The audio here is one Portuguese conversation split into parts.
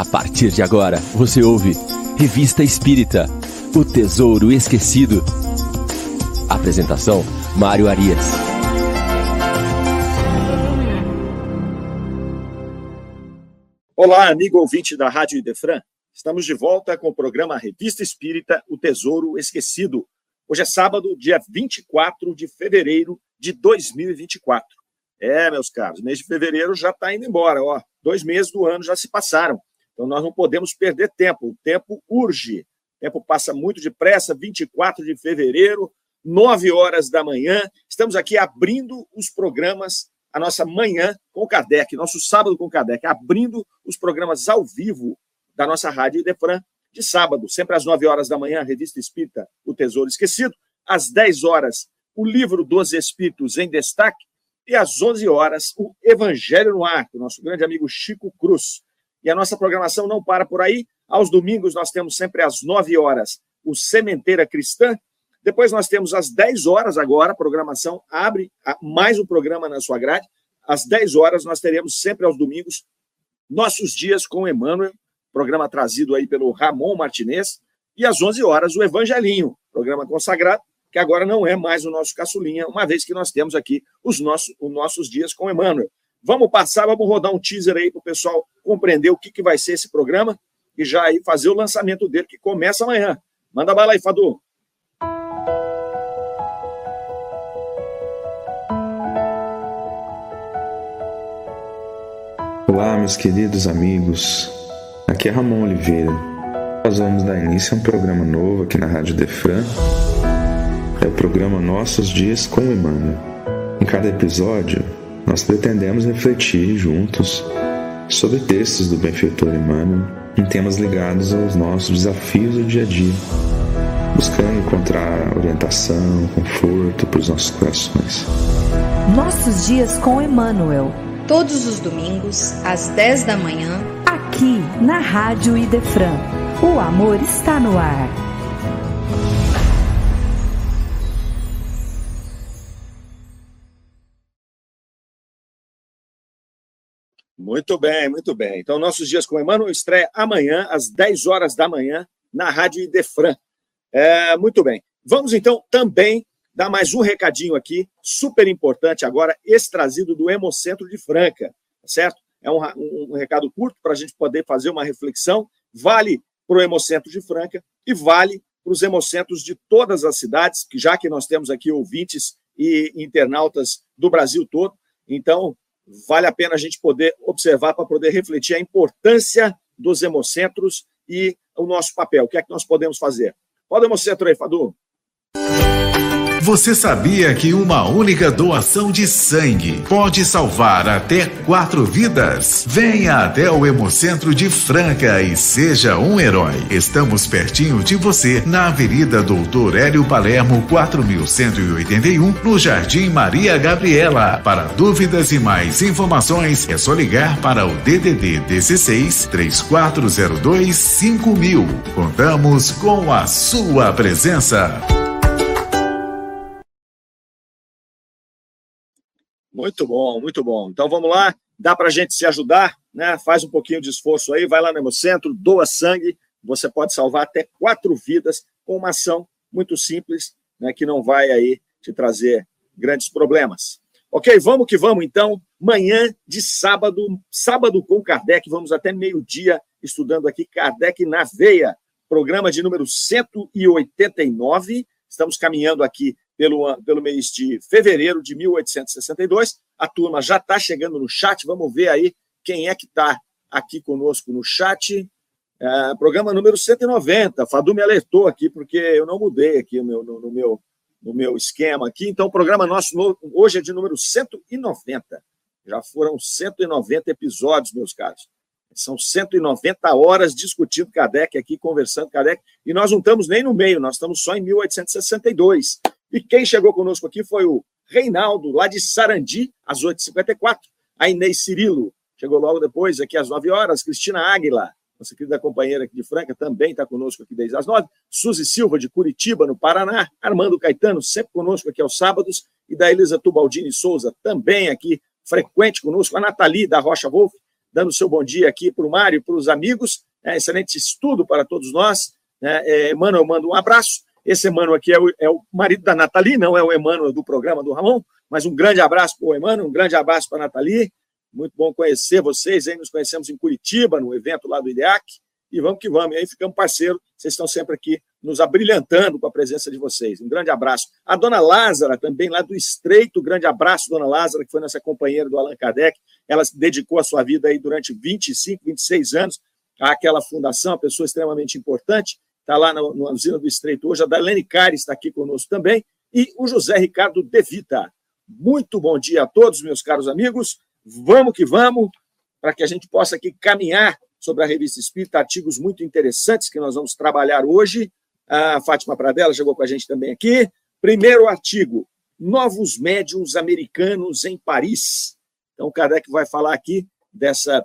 A partir de agora, você ouve Revista Espírita O Tesouro Esquecido. Apresentação: Mário Arias. Olá, amigo ouvinte da Rádio Idefran. Estamos de volta com o programa Revista Espírita O Tesouro Esquecido. Hoje é sábado, dia 24 de fevereiro de 2024. É, meus caros, mês de fevereiro já está indo embora, ó. Dois meses do ano já se passaram. Então nós não podemos perder tempo. O tempo urge. O tempo passa muito depressa. 24 de fevereiro, 9 horas da manhã. Estamos aqui abrindo os programas, a nossa manhã com Kardec, nosso sábado com Kardec, abrindo os programas ao vivo da nossa Rádio Idefran de sábado, sempre às 9 horas da manhã, a Revista Espírita O Tesouro Esquecido. Às 10 horas, o Livro dos Espíritos em Destaque. E às 11 horas, o Evangelho no Ar, do nosso grande amigo Chico Cruz. E a nossa programação não para por aí. Aos domingos, nós temos sempre às 9 horas o Sementeira Cristã. Depois nós temos às 10 horas agora, a programação abre mais um programa na sua grade. Às 10 horas nós teremos sempre aos domingos nossos dias com Emmanuel, programa trazido aí pelo Ramon Martinez. E às 11 horas o Evangelinho, programa consagrado que agora não é mais o nosso caçulinha, uma vez que nós temos aqui os nossos, os nossos dias com Emmanuel. Vamos passar, vamos rodar um teaser aí para o pessoal compreender o que, que vai ser esse programa e já aí fazer o lançamento dele, que começa amanhã. Manda bala aí, Fadu. Olá, meus queridos amigos. Aqui é Ramon Oliveira. Nós vamos dar início a um programa novo aqui na Rádio Defran é o programa Nossos Dias com Emmanuel. Em cada episódio, nós pretendemos refletir juntos sobre textos do benfeitor Emmanuel em temas ligados aos nossos desafios do dia a dia, buscando encontrar orientação, conforto para os nossos corações. Nossos Dias com Emmanuel. Todos os domingos, às 10 da manhã, aqui na Rádio Idefran. O amor está no ar. Muito bem, muito bem. Então, nossos dias com Emmanuel estreia amanhã, às 10 horas da manhã, na Rádio Idefran. É, muito bem. Vamos, então, também dar mais um recadinho aqui, super importante agora, esse trazido do Hemocentro de Franca, tá certo? É um, um, um recado curto para a gente poder fazer uma reflexão. Vale para o Hemocentro de Franca e vale para os hemocentros de todas as cidades, já que nós temos aqui ouvintes e internautas do Brasil todo, então vale a pena a gente poder observar para poder refletir a importância dos hemocentros e o nosso papel. O que é que nós podemos fazer? Pode o hemocentro aí, Fadu. Você sabia que uma única doação de sangue pode salvar até quatro vidas? Venha até o Hemocentro de Franca e seja um herói. Estamos pertinho de você na Avenida Doutor Hélio Palermo, 4181, no Jardim Maria Gabriela. Para dúvidas e mais informações, é só ligar para o DDD 16 3402 5000. Contamos com a sua presença. Muito bom, muito bom. Então vamos lá, dá para a gente se ajudar, né? Faz um pouquinho de esforço aí, vai lá no Hemocentro, doa sangue, você pode salvar até quatro vidas com uma ação muito simples, né? Que não vai aí te trazer grandes problemas. Ok, vamos que vamos então. Manhã de sábado, sábado com Kardec, vamos até meio-dia estudando aqui Kardec na veia, programa de número 189. Estamos caminhando aqui pelo, pelo mês de fevereiro de 1862. A turma já está chegando no chat, vamos ver aí quem é que está aqui conosco no chat. É, programa número 190. Fadu me alertou aqui, porque eu não mudei aqui no meu, no, no meu, no meu esquema aqui. Então, o programa nosso hoje é de número 190. Já foram 190 episódios, meus caros. São 190 horas discutindo Kardec aqui, conversando Kardec, e nós não estamos nem no meio, nós estamos só em 1862. E quem chegou conosco aqui foi o Reinaldo, lá de Sarandi, às 8h54. A Inês Cirilo chegou logo depois, aqui às 9 horas. Cristina Águila, nossa querida companheira aqui de Franca, também está conosco aqui desde as 9. Suzy Silva, de Curitiba, no Paraná. Armando Caetano, sempre conosco aqui aos sábados. E da Elisa Tubaldini Souza, também aqui, frequente conosco. A Nathalie, da Rocha Wolf. dando seu bom dia aqui para o Mário e para os amigos. É, excelente estudo para todos nós. Né? É, Emmanuel manda um abraço. Esse Emmanuel aqui é o, é o marido da Nathalie, não é o Emmanuel do programa do Ramon, mas um grande abraço para o Emmanuel, um grande abraço para a Nathalie. Muito bom conhecer vocês. Aí nos conhecemos em Curitiba, no evento lá do IDEAC. E vamos que vamos. E aí ficamos parceiros. Vocês estão sempre aqui nos abrilhantando com a presença de vocês. Um grande abraço. A dona Lázara, também lá do Estreito, grande abraço, dona Lázara, que foi nossa companheira do Allan Kardec. Ela dedicou a sua vida aí durante 25, 26 anos àquela fundação, uma pessoa extremamente importante. Está lá na usina do Estreito hoje. A Darlene Cari está aqui conosco também. E o José Ricardo Devita. Muito bom dia a todos, meus caros amigos. Vamos que vamos, para que a gente possa aqui caminhar sobre a Revista Espírita, artigos muito interessantes que nós vamos trabalhar hoje. A Fátima Pradella chegou com a gente também aqui. Primeiro artigo: Novos médiums americanos em Paris. Então, Kardec vai falar aqui dessa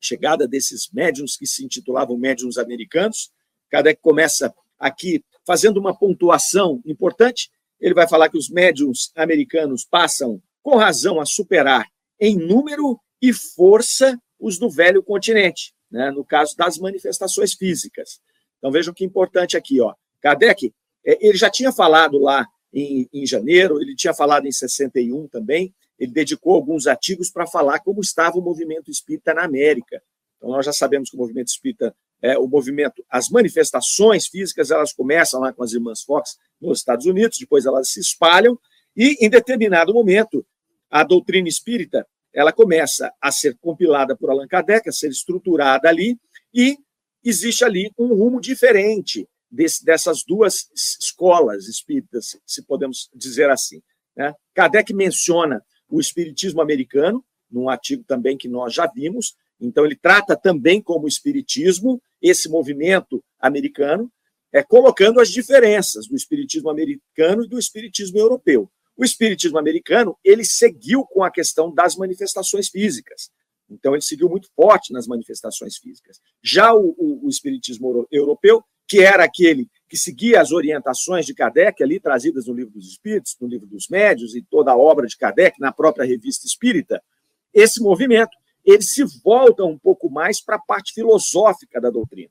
chegada desses médiums que se intitulavam médiums americanos. Kardec começa aqui fazendo uma pontuação importante. Ele vai falar que os médiums americanos passam, com razão, a superar em número e força os do velho continente, né, no caso das manifestações físicas. Então vejam que importante aqui, ó. Kardec, é, ele já tinha falado lá em, em janeiro, ele tinha falado em 61 também, ele dedicou alguns artigos para falar como estava o movimento espírita na América. Então nós já sabemos que o movimento espírita é o movimento, as manifestações físicas, elas começam lá com as irmãs Fox nos Estados Unidos, depois elas se espalham e em determinado momento a doutrina espírita ela começa a ser compilada por Allan Kardec, a ser estruturada ali, e existe ali um rumo diferente desse, dessas duas escolas espíritas, se podemos dizer assim. Né? Kardec menciona o espiritismo americano, num artigo também que nós já vimos, então ele trata também como espiritismo esse movimento americano, é, colocando as diferenças do espiritismo americano e do espiritismo europeu. O espiritismo americano, ele seguiu com a questão das manifestações físicas. Então, ele seguiu muito forte nas manifestações físicas. Já o, o, o espiritismo europeu, que era aquele que seguia as orientações de Kardec, ali trazidas no Livro dos Espíritos, no Livro dos Médios e toda a obra de Kardec, na própria revista espírita, esse movimento ele se volta um pouco mais para a parte filosófica da doutrina.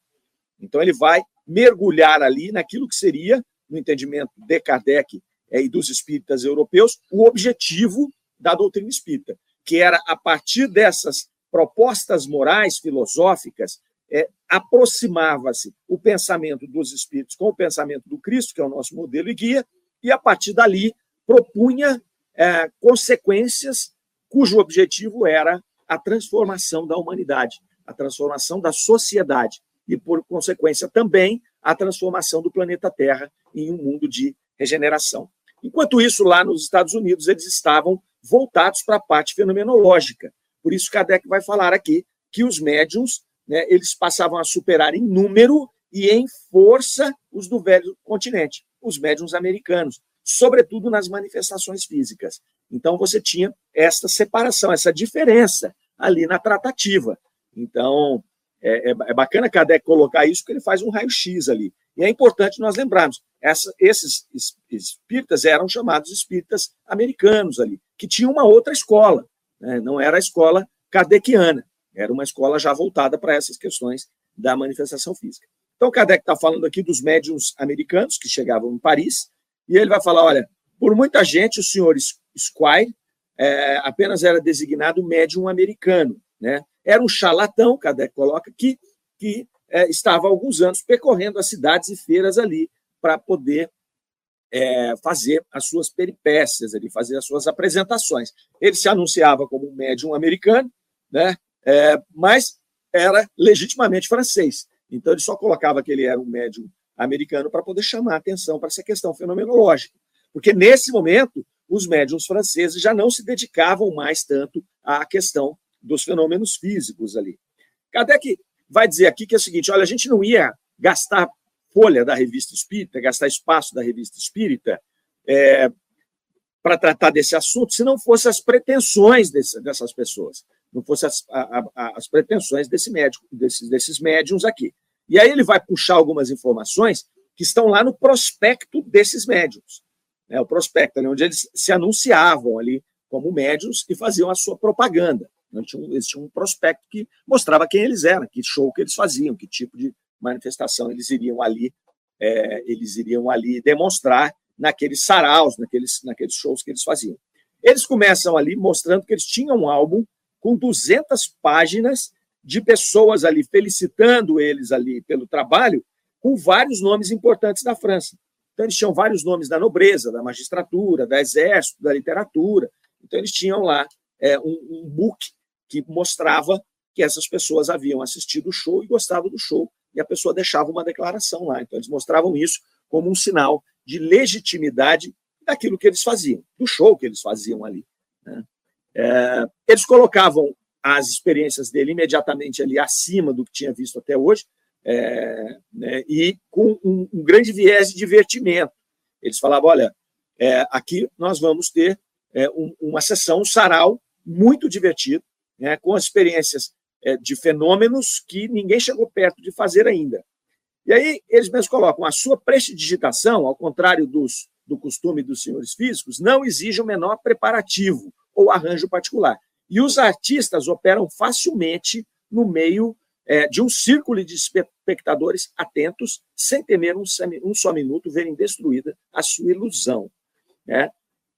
Então, ele vai mergulhar ali naquilo que seria, no entendimento de Kardec é, e dos espíritas europeus o objetivo da doutrina espírita, que era, a partir dessas propostas morais, filosóficas, é, aproximava-se o pensamento dos espíritos com o pensamento do Cristo, que é o nosso modelo e guia, e a partir dali propunha é, consequências cujo objetivo era a transformação da humanidade, a transformação da sociedade e, por consequência, também a transformação do planeta Terra em um mundo de regeneração. Enquanto isso, lá nos Estados Unidos, eles estavam voltados para a parte fenomenológica. Por isso, Kardec vai falar aqui que os médiums né, eles passavam a superar em número e em força os do velho continente, os médiums americanos, sobretudo nas manifestações físicas. Então, você tinha essa separação, essa diferença ali na tratativa. Então, é, é, é bacana Kardec colocar isso, porque ele faz um raio-x ali. E é importante nós lembrarmos, essa, esses espíritas eram chamados espíritas americanos ali, que tinham uma outra escola, né? não era a escola kardeciana, era uma escola já voltada para essas questões da manifestação física. Então, Kardec está falando aqui dos médiums americanos que chegavam em Paris, e ele vai falar: olha, por muita gente, o senhor Squire é, apenas era designado médium americano, né? Era um charlatão, Kardec coloca aqui, que é, estava há alguns anos percorrendo as cidades e feiras ali para poder é, fazer as suas peripécias, ali, fazer as suas apresentações. Ele se anunciava como um médium americano, né? É, mas era legitimamente francês. Então ele só colocava que ele era um médium americano para poder chamar atenção para essa questão fenomenológica. Porque nesse momento os médiums franceses já não se dedicavam mais tanto à questão dos fenômenos físicos ali. Kardec vai dizer aqui que é o seguinte: olha, a gente não ia gastar folha da revista espírita, gastar espaço da revista espírita é, para tratar desse assunto, se não fosse as pretensões desse, dessas pessoas, não fosse as, as pretensões desse médico, desses, desses médiums aqui. E aí ele vai puxar algumas informações que estão lá no prospecto desses médiums. Né, o prospecto, ali, onde eles se anunciavam ali como médiums e faziam a sua propaganda. Tinham, eles tinham um prospecto que mostrava quem eles eram, que show que eles faziam, que tipo de manifestação eles iriam ali, é, eles iriam ali demonstrar naqueles saraus, naqueles, naqueles shows que eles faziam. Eles começam ali mostrando que eles tinham um álbum com 200 páginas de pessoas ali felicitando eles ali pelo trabalho, com vários nomes importantes da França. Então, eles tinham vários nomes da nobreza, da magistratura, da exército, da literatura. Então, eles tinham lá é, um, um book que mostrava que essas pessoas haviam assistido o show e gostado do show, e a pessoa deixava uma declaração lá. Então, eles mostravam isso como um sinal de legitimidade daquilo que eles faziam, do show que eles faziam ali. Né? É, eles colocavam as experiências dele imediatamente ali acima do que tinha visto até hoje, é, né, e com um, um, grande viés de divertimento. Eles falavam: olha, é, aqui nós vamos ter é, um, uma sessão, um sarau muito divertido, né, com experiências é, de fenômenos que ninguém chegou perto de fazer ainda. E aí eles mesmos colocam: a sua prestidigitação, ao contrário dos, do costume dos senhores físicos, não exige o menor preparativo ou arranjo particular. E os artistas operam facilmente no meio é, de um círculo de espectadores atentos, sem temer um, um só minuto verem destruída a sua ilusão. Né?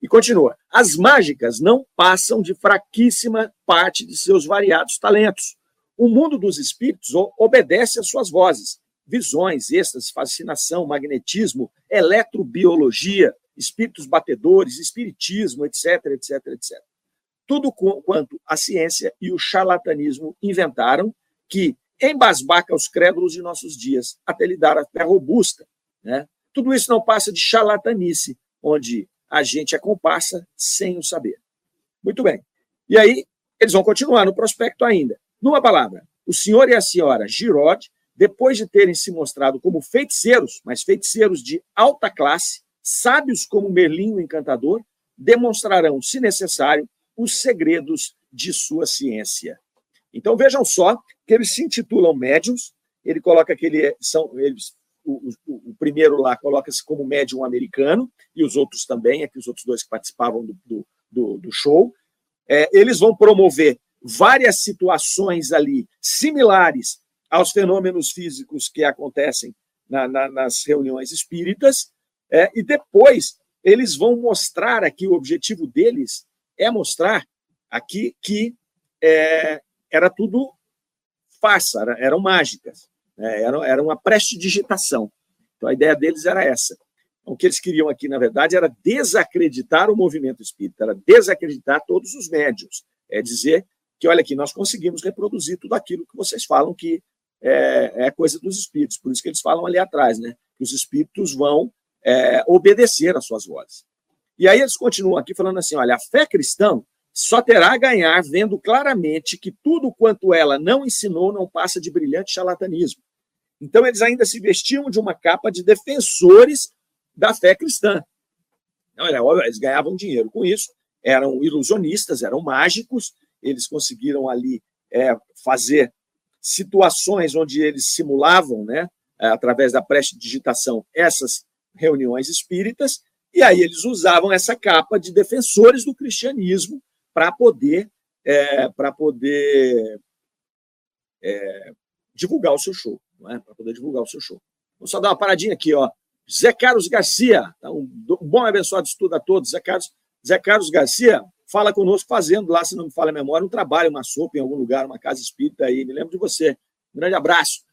E continua: as mágicas não passam de fraquíssima parte de seus variados talentos. O mundo dos espíritos obedece às suas vozes, visões, êxtase, fascinação, magnetismo, eletrobiologia, espíritos batedores, espiritismo, etc, etc, etc tudo quanto a ciência e o charlatanismo inventaram, que embasbaca os crédulos de nossos dias, até lhe dar a fé robusta. Né? Tudo isso não passa de charlatanice, onde a gente é comparsa sem o saber. Muito bem. E aí, eles vão continuar no prospecto ainda. Numa palavra, o senhor e a senhora Girod, depois de terem se mostrado como feiticeiros, mas feiticeiros de alta classe, sábios como Merlin o Encantador, demonstrarão, se necessário, os segredos de sua ciência. Então vejam só que eles se intitulam médiums, ele coloca que ele é, são eles o, o, o primeiro lá coloca-se como médium americano, e os outros também, aqui os outros dois que participavam do, do, do show. É, eles vão promover várias situações ali similares aos fenômenos físicos que acontecem na, na, nas reuniões espíritas, é, e depois eles vão mostrar aqui o objetivo deles é mostrar aqui que é, era tudo farsa, era, eram mágicas, né? era, era uma prestidigitação. Então a ideia deles era essa. Então, o que eles queriam aqui, na verdade, era desacreditar o movimento espírita, era desacreditar todos os médios. É dizer que, olha aqui, nós conseguimos reproduzir tudo aquilo que vocês falam que é, é coisa dos espíritos. Por isso que eles falam ali atrás, né? Que os espíritos vão é, obedecer às suas vozes. E aí eles continuam aqui falando assim: olha, a fé cristã só terá a ganhar vendo claramente que tudo quanto ela não ensinou não passa de brilhante charlatanismo. Então eles ainda se vestiam de uma capa de defensores da fé cristã. Olha, eles ganhavam dinheiro com isso, eram ilusionistas, eram mágicos, eles conseguiram ali é, fazer situações onde eles simulavam, né, através da prestidigitação, essas reuniões espíritas, e aí eles usavam essa capa de defensores do cristianismo para poder, é, poder é, divulgar o seu show, é? Para poder divulgar o seu show. Vamos só dar uma paradinha aqui, ó. Zé Carlos Garcia, tá? um bom abençoado estudo a todos. Zé Carlos, Zé Carlos Garcia fala conosco fazendo lá, se não me falha a memória, um trabalho, uma sopa em algum lugar, uma casa espírita aí. Me lembro de você. Um grande abraço.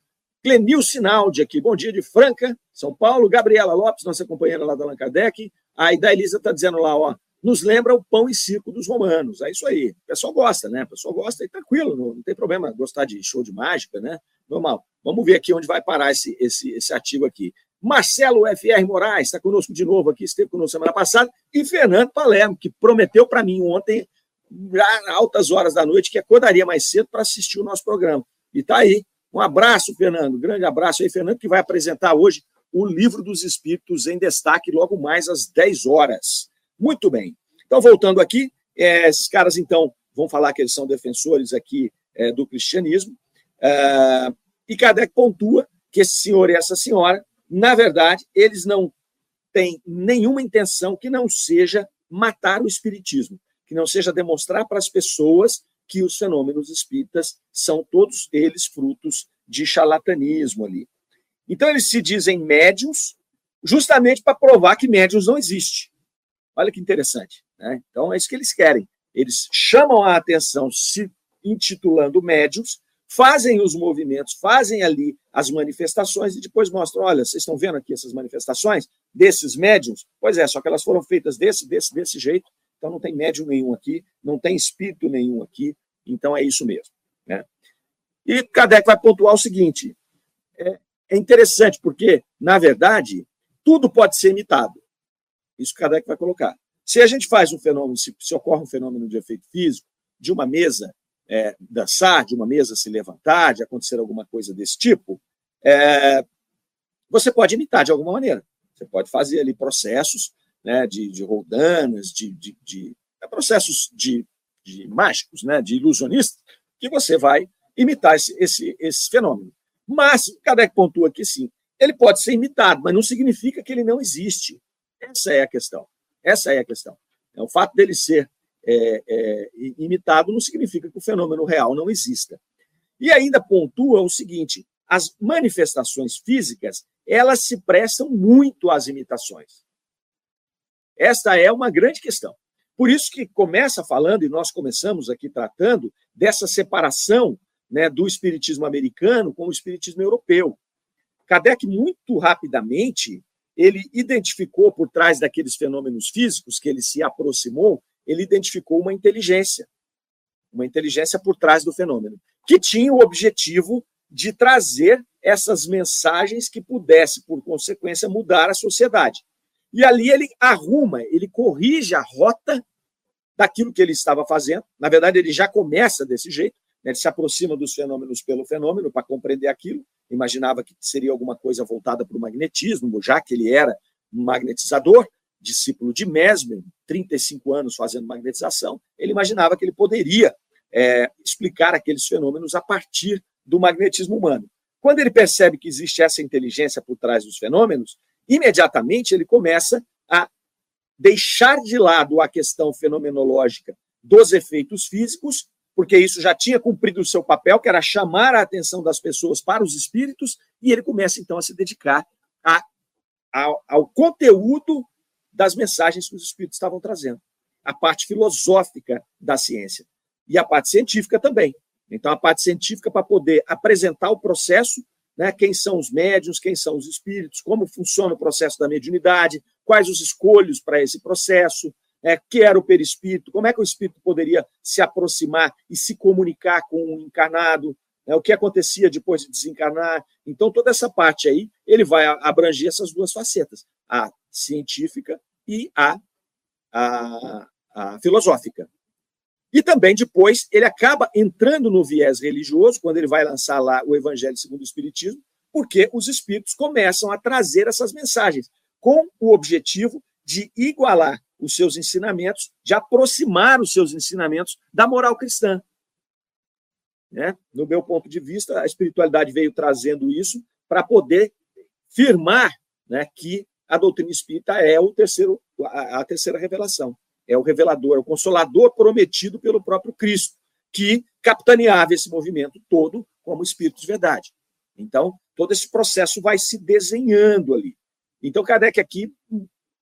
Clenil Sinaldi aqui, bom dia de Franca, São Paulo. Gabriela Lopes, nossa companheira lá da Allan Kardec. A da Elisa está dizendo lá, ó, nos lembra o pão e circo dos romanos. É isso aí. O pessoal gosta, né? O pessoal gosta e tranquilo, não, não tem problema gostar de show de mágica, né? Normal. Vamos ver aqui onde vai parar esse, esse, esse artigo aqui. Marcelo FR Moraes está conosco de novo aqui, esteve conosco semana passada, e Fernando Palermo, que prometeu para mim ontem, altas horas da noite, que acordaria mais cedo para assistir o nosso programa. E está aí, um abraço, Fernando. Grande abraço aí, Fernando, que vai apresentar hoje o Livro dos Espíritos em destaque logo mais às 10 horas. Muito bem. Então, voltando aqui, é, esses caras, então, vão falar que eles são defensores aqui é, do cristianismo. É, e Kardec pontua que esse senhor e essa senhora, na verdade, eles não têm nenhuma intenção que não seja matar o espiritismo, que não seja demonstrar para as pessoas que os fenômenos espíritas são todos eles frutos de charlatanismo ali. Então, eles se dizem médiums, justamente para provar que médiums não existe. Olha que interessante. Né? Então, é isso que eles querem. Eles chamam a atenção se intitulando médiums, fazem os movimentos, fazem ali as manifestações e depois mostram: olha, vocês estão vendo aqui essas manifestações desses médiums? Pois é, só que elas foram feitas desse, desse, desse jeito, então não tem médium nenhum aqui, não tem espírito nenhum aqui, então é isso mesmo. Né? E Kardec vai pontuar o seguinte: é, é interessante porque, na verdade, tudo pode ser imitado. Isso Kardec vai colocar. Se a gente faz um fenômeno, se, se ocorre um fenômeno de efeito físico, de uma mesa é, dançar, de uma mesa se levantar, de acontecer alguma coisa desse tipo, é, você pode imitar de alguma maneira. Você pode fazer ali processos né, de, de roldanas, de, de, de é, processos de, de mágicos, né, de ilusionistas, que você vai imitar esse, esse, esse fenômeno. Mas, Kardec pontua aqui sim, ele pode ser imitado, mas não significa que ele não existe. Essa é a questão. Essa é a questão. É, o fato dele ser é, é, imitado não significa que o fenômeno real não exista. E ainda pontua o seguinte: as manifestações físicas elas se prestam muito às imitações. Esta é uma grande questão. Por isso que começa falando, e nós começamos aqui tratando, dessa separação né, do espiritismo americano com o espiritismo europeu. Kardec, muito rapidamente, ele identificou por trás daqueles fenômenos físicos que ele se aproximou, ele identificou uma inteligência, uma inteligência por trás do fenômeno, que tinha o objetivo de trazer essas mensagens que pudesse, por consequência, mudar a sociedade. E ali ele arruma, ele corrige a rota daquilo que ele estava fazendo. Na verdade, ele já começa desse jeito, né? ele se aproxima dos fenômenos pelo fenômeno para compreender aquilo. Imaginava que seria alguma coisa voltada para o magnetismo, já que ele era um magnetizador, discípulo de Mesmer, 35 anos fazendo magnetização. Ele imaginava que ele poderia é, explicar aqueles fenômenos a partir do magnetismo humano. Quando ele percebe que existe essa inteligência por trás dos fenômenos, imediatamente ele começa a deixar de lado a questão fenomenológica dos efeitos físicos, porque isso já tinha cumprido o seu papel, que era chamar a atenção das pessoas para os espíritos, e ele começa então a se dedicar a, ao, ao conteúdo das mensagens que os espíritos estavam trazendo, a parte filosófica da ciência e a parte científica também. Então, a parte científica para poder apresentar o processo né, quem são os médios, quem são os espíritos, como funciona o processo da mediunidade, quais os escolhos para esse processo, é, que era o perispírito, como é que o espírito poderia se aproximar e se comunicar com o encarnado, né, o que acontecia depois de desencarnar. Então, toda essa parte aí, ele vai abranger essas duas facetas, a científica e a, a, a filosófica. E também depois ele acaba entrando no viés religioso, quando ele vai lançar lá o Evangelho segundo o Espiritismo, porque os espíritos começam a trazer essas mensagens, com o objetivo de igualar os seus ensinamentos, de aproximar os seus ensinamentos da moral cristã. Né? No meu ponto de vista, a espiritualidade veio trazendo isso para poder firmar né, que a doutrina espírita é o terceiro, a, terceira revelação é o revelador, é o consolador prometido pelo próprio Cristo, que capitaneava esse movimento todo como Espírito de verdade. Então, todo esse processo vai se desenhando ali. Então, Kardec aqui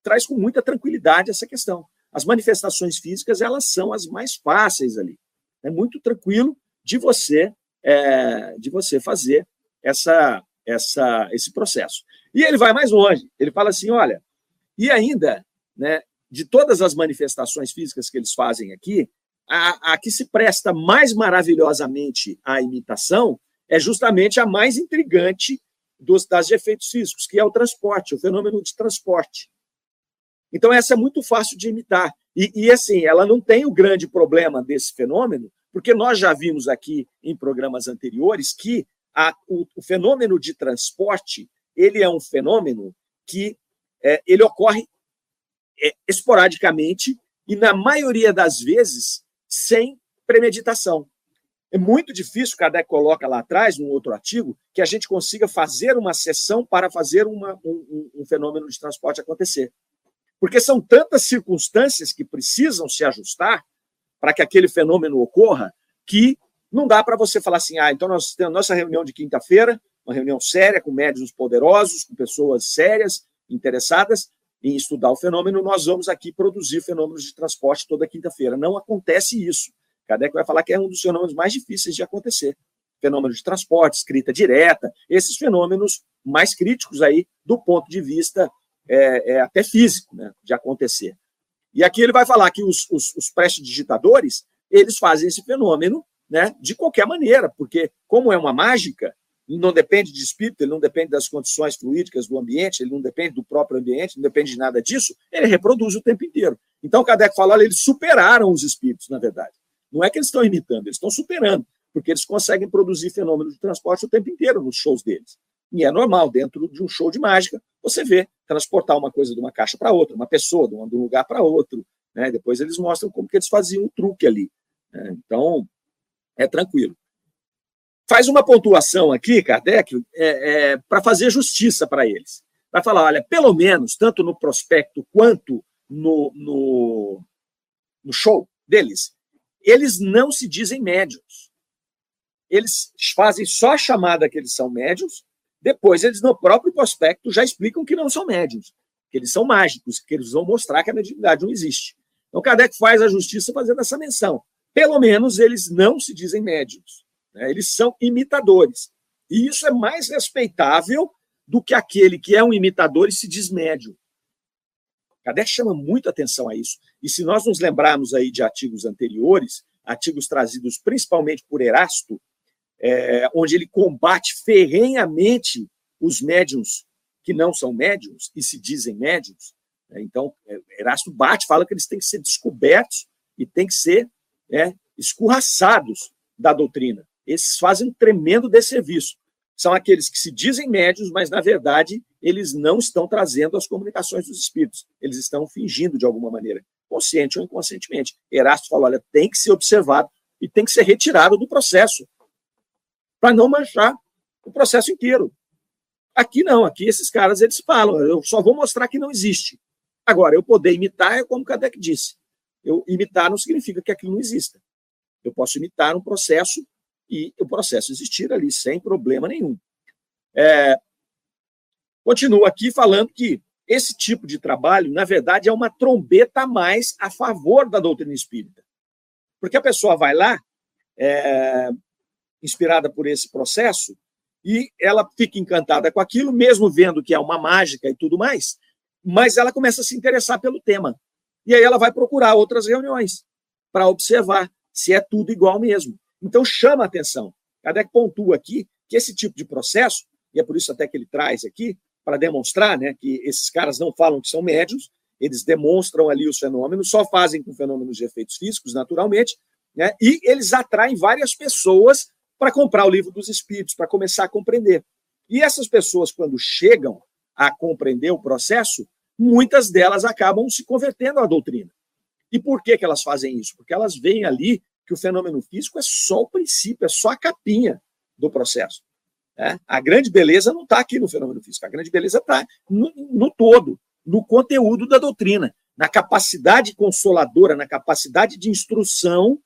traz com muita tranquilidade essa questão. As manifestações físicas, elas são as mais fáceis ali. É muito tranquilo de você é, de você fazer essa, essa, esse processo. E ele vai mais longe. Ele fala assim, olha, e ainda, né, de todas as manifestações físicas que eles fazem aqui, a, a que se presta mais maravilhosamente à imitação é justamente a mais intrigante dos, das efeitos físicos, que é o transporte, o fenômeno de transporte. Então, essa é muito fácil de imitar. E, e, assim, ela não tem o grande problema desse fenômeno, porque nós já vimos aqui em programas anteriores que a, o, o, fenômeno de transporte ele é um fenômeno que é, ele ocorre é, esporadicamente e, na maioria das vezes, sem premeditação. É muito difícil, Kardec coloca lá atrás, num outro artigo, que a gente consiga fazer uma sessão para fazer uma, um, um fenômeno de transporte acontecer. Porque são tantas circunstâncias que precisam se ajustar para que aquele fenômeno ocorra, que não dá para você falar assim, ah, então nós temos nossa reunião de quinta-feira, uma reunião séria com médios poderosos, com pessoas sérias, interessadas em estudar o fenômeno, nós vamos aqui produzir fenômenos de transporte toda quinta-feira. Não acontece isso. Kardec vai falar que é um dos fenômenos mais difíceis de acontecer. Fenômeno de transporte, escrita direta, esses fenômenos mais críticos aí do ponto de vista é, é, até físico né, de acontecer. E aqui ele vai falar que os, os, os prestidigitadores, eles fazem esse fenômeno né, de qualquer maneira, porque como é uma mágica, não depende de espírito, ele não depende das condições fluídicas do ambiente, ele não depende do próprio ambiente, não depende de nada disso, ele reproduz o tempo inteiro. Então, Kardec fala, olha, eles superaram os espíritos, na verdade. Não é que eles estão imitando, eles estão superando, porque eles conseguem produzir fenômenos de transporte o tempo inteiro nos shows deles. E é normal, dentro de um show de mágica, você vê transportar uma coisa de uma caixa para outra, uma pessoa de um lugar para outro. Né? Depois eles mostram como que eles faziam o truque ali. Né? Então, é tranquilo. Faz uma pontuação aqui, Kardec, é, é, para fazer justiça para eles. Vai falar, olha, pelo menos, tanto no prospecto quanto no, no, no show deles, eles não se dizem médiums. Eles fazem só a chamada que eles são médiums, depois eles, no próprio prospecto, já explicam que não são médiums, que eles são mágicos, que eles vão mostrar que a mediunidade não existe. Então, Kardec faz a justiça fazendo essa menção. Pelo menos eles não se dizem médiums. Né? Eles são imitadores. E isso é mais respeitável do que aquele que é um imitador e se diz médium. Kardec chama muito atenção a isso. E se nós nos lembrarmos aí de artigos anteriores, artigos trazidos principalmente por Erasto, é, onde ele combate ferrenhamente os médiums que não são médiums e se dizem médiums. Né? Então, é, Erasto bate, fala que eles têm que ser descobertos e têm que ser é, escorraçados da doutrina. Esses fazem um tremendo desserviço. São aqueles que se dizem médios, mas, na verdade, eles não estão trazendo as comunicações dos espíritos. Eles estão fingindo de alguma maneira, consciente ou inconscientemente. Erasto falou: olha, tem que ser observado e tem que ser retirado do processo para não manchar o processo inteiro. Aqui não, aqui esses caras eles falam, eu só vou mostrar que não existe. Agora, eu poder imitar é como Kardec disse. Eu imitar não significa que aquilo não exista. Eu posso imitar um processo e o processo existir ali sem problema nenhum. É, continua aqui falando que esse tipo de trabalho, na verdade, é uma trombeta a mais a favor da doutrina espírita. Porque a pessoa vai lá, é, inspirada por esse processo, e ela fica encantada com aquilo, mesmo vendo que é uma mágica e tudo mais, mas ela começa a se interessar pelo tema. E aí ela vai procurar outras reuniões para observar se é tudo igual mesmo. Então chama a atenção. Kardec pontua aqui que esse tipo de processo, e é por isso até que ele traz aqui, para demonstrar né, que esses caras não falam que são médios, eles demonstram ali os fenômenos, só fazem com fenômenos de efeitos físicos, naturalmente, né, e eles atraem várias pessoas para comprar o livro dos espíritos, para começar a compreender. E essas pessoas, quando chegam a compreender o processo, muitas delas acabam se convertendo à doutrina. E por que, que elas fazem isso? Porque elas veem ali que o fenômeno físico é só o princípio, é só a capinha do processo. É? A grande beleza não está aqui no fenômeno físico, a grande beleza está no, no todo, no conteúdo da doutrina, na capacidade consoladora, na capacidade de instrução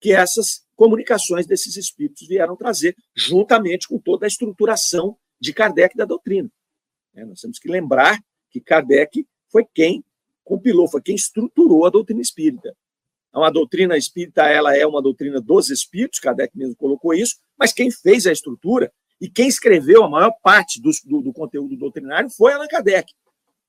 que essas comunicações desses espíritos vieram trazer, juntamente com toda a estruturação de Kardec da doutrina. É, nós temos que lembrar que Kardec foi quem compilou, foi quem estruturou a doutrina espírita. Então, a doutrina espírita ela é uma doutrina dos espíritos, Kardec mesmo colocou isso, mas quem fez a estrutura e quem escreveu a maior parte do, do, do conteúdo doutrinário foi Allan Kardec.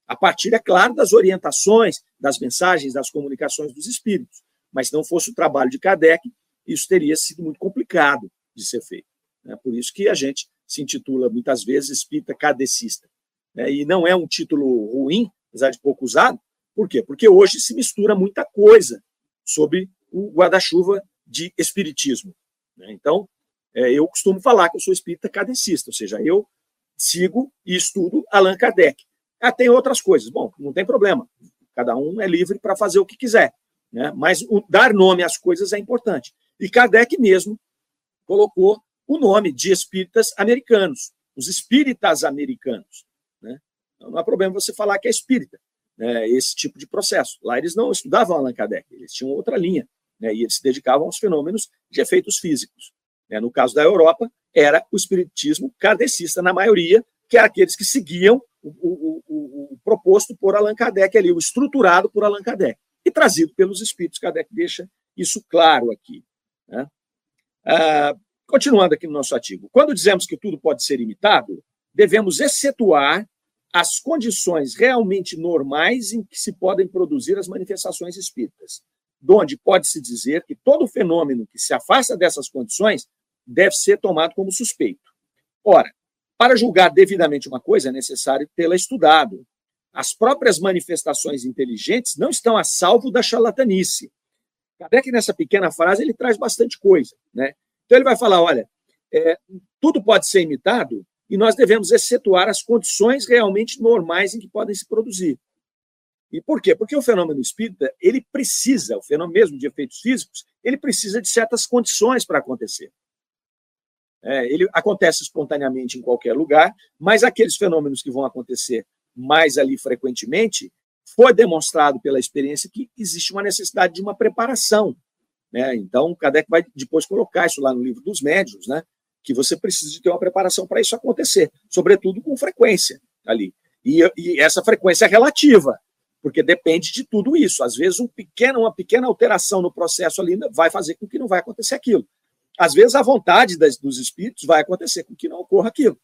A partir, é claro, das orientações, das mensagens, das comunicações dos espíritos. Mas se não fosse o trabalho de Kardec, isso teria sido muito complicado de ser feito. Né? Por isso que a gente se intitula muitas vezes espírita cadecista. Né? E não é um título ruim, apesar de pouco usado. Por quê? Porque hoje se mistura muita coisa sobre o guarda-chuva de espiritismo. Né? Então, é, eu costumo falar que eu sou espírita cadecista, ou seja, eu sigo e estudo Allan Kardec. Ah, tem outras coisas. Bom, não tem problema. Cada um é livre para fazer o que quiser. Né? Mas o, dar nome às coisas é importante. E Kardec mesmo colocou o nome de espíritas americanos, os espíritas americanos. Né? Então, não há problema você falar que é espírita, né? esse tipo de processo. Lá eles não estudavam Allan Kardec, eles tinham outra linha. né? e eles se dedicavam aos fenômenos de efeitos físicos. Né? No caso da Europa, era o espiritismo kardecista, na maioria, que era aqueles que seguiam o, o, o, o, proposto por Allan Kardec ali, o estruturado por Allan Kardec, e trazido pelos espíritos. Kardec deixa isso claro aqui. Né? Ah, continuando aqui no nosso artigo. Quando dizemos que tudo pode ser imitado, devemos excetuar as condições realmente normais em que se podem produzir as manifestações espíritas, donde pode-se dizer que todo fenômeno que se afasta dessas condições deve ser tomado como suspeito. Ora, para julgar devidamente uma coisa é necessário tê-la estudado. As próprias manifestações inteligentes não estão a salvo da charlatanice. Kardec, nessa pequena frase, ele traz bastante coisa. Né? Então, ele vai falar: olha, é, tudo pode ser imitado e nós devemos excetuar as condições realmente normais em que podem se produzir. E por quê? Porque o fenômeno espírita, ele precisa, o fenômeno mesmo de efeitos físicos, ele precisa de certas condições para acontecer. É, ele acontece espontaneamente em qualquer lugar, mas aqueles fenômenos que vão acontecer mais ali frequentemente, foi demonstrado pela experiência que existe uma necessidade de uma preparação. Né? Então, Kardec vai depois colocar isso lá no livro dos médios, né? que você precisa de ter uma preparação para isso acontecer, sobretudo com frequência ali. E, e, essa frequência é relativa, porque depende de tudo isso. Às vezes, um pequeno, uma pequena alteração no processo ali vai fazer com que não vai acontecer aquilo. Às vezes, a vontade das, dos espíritos vai acontecer com que não ocorra aquilo.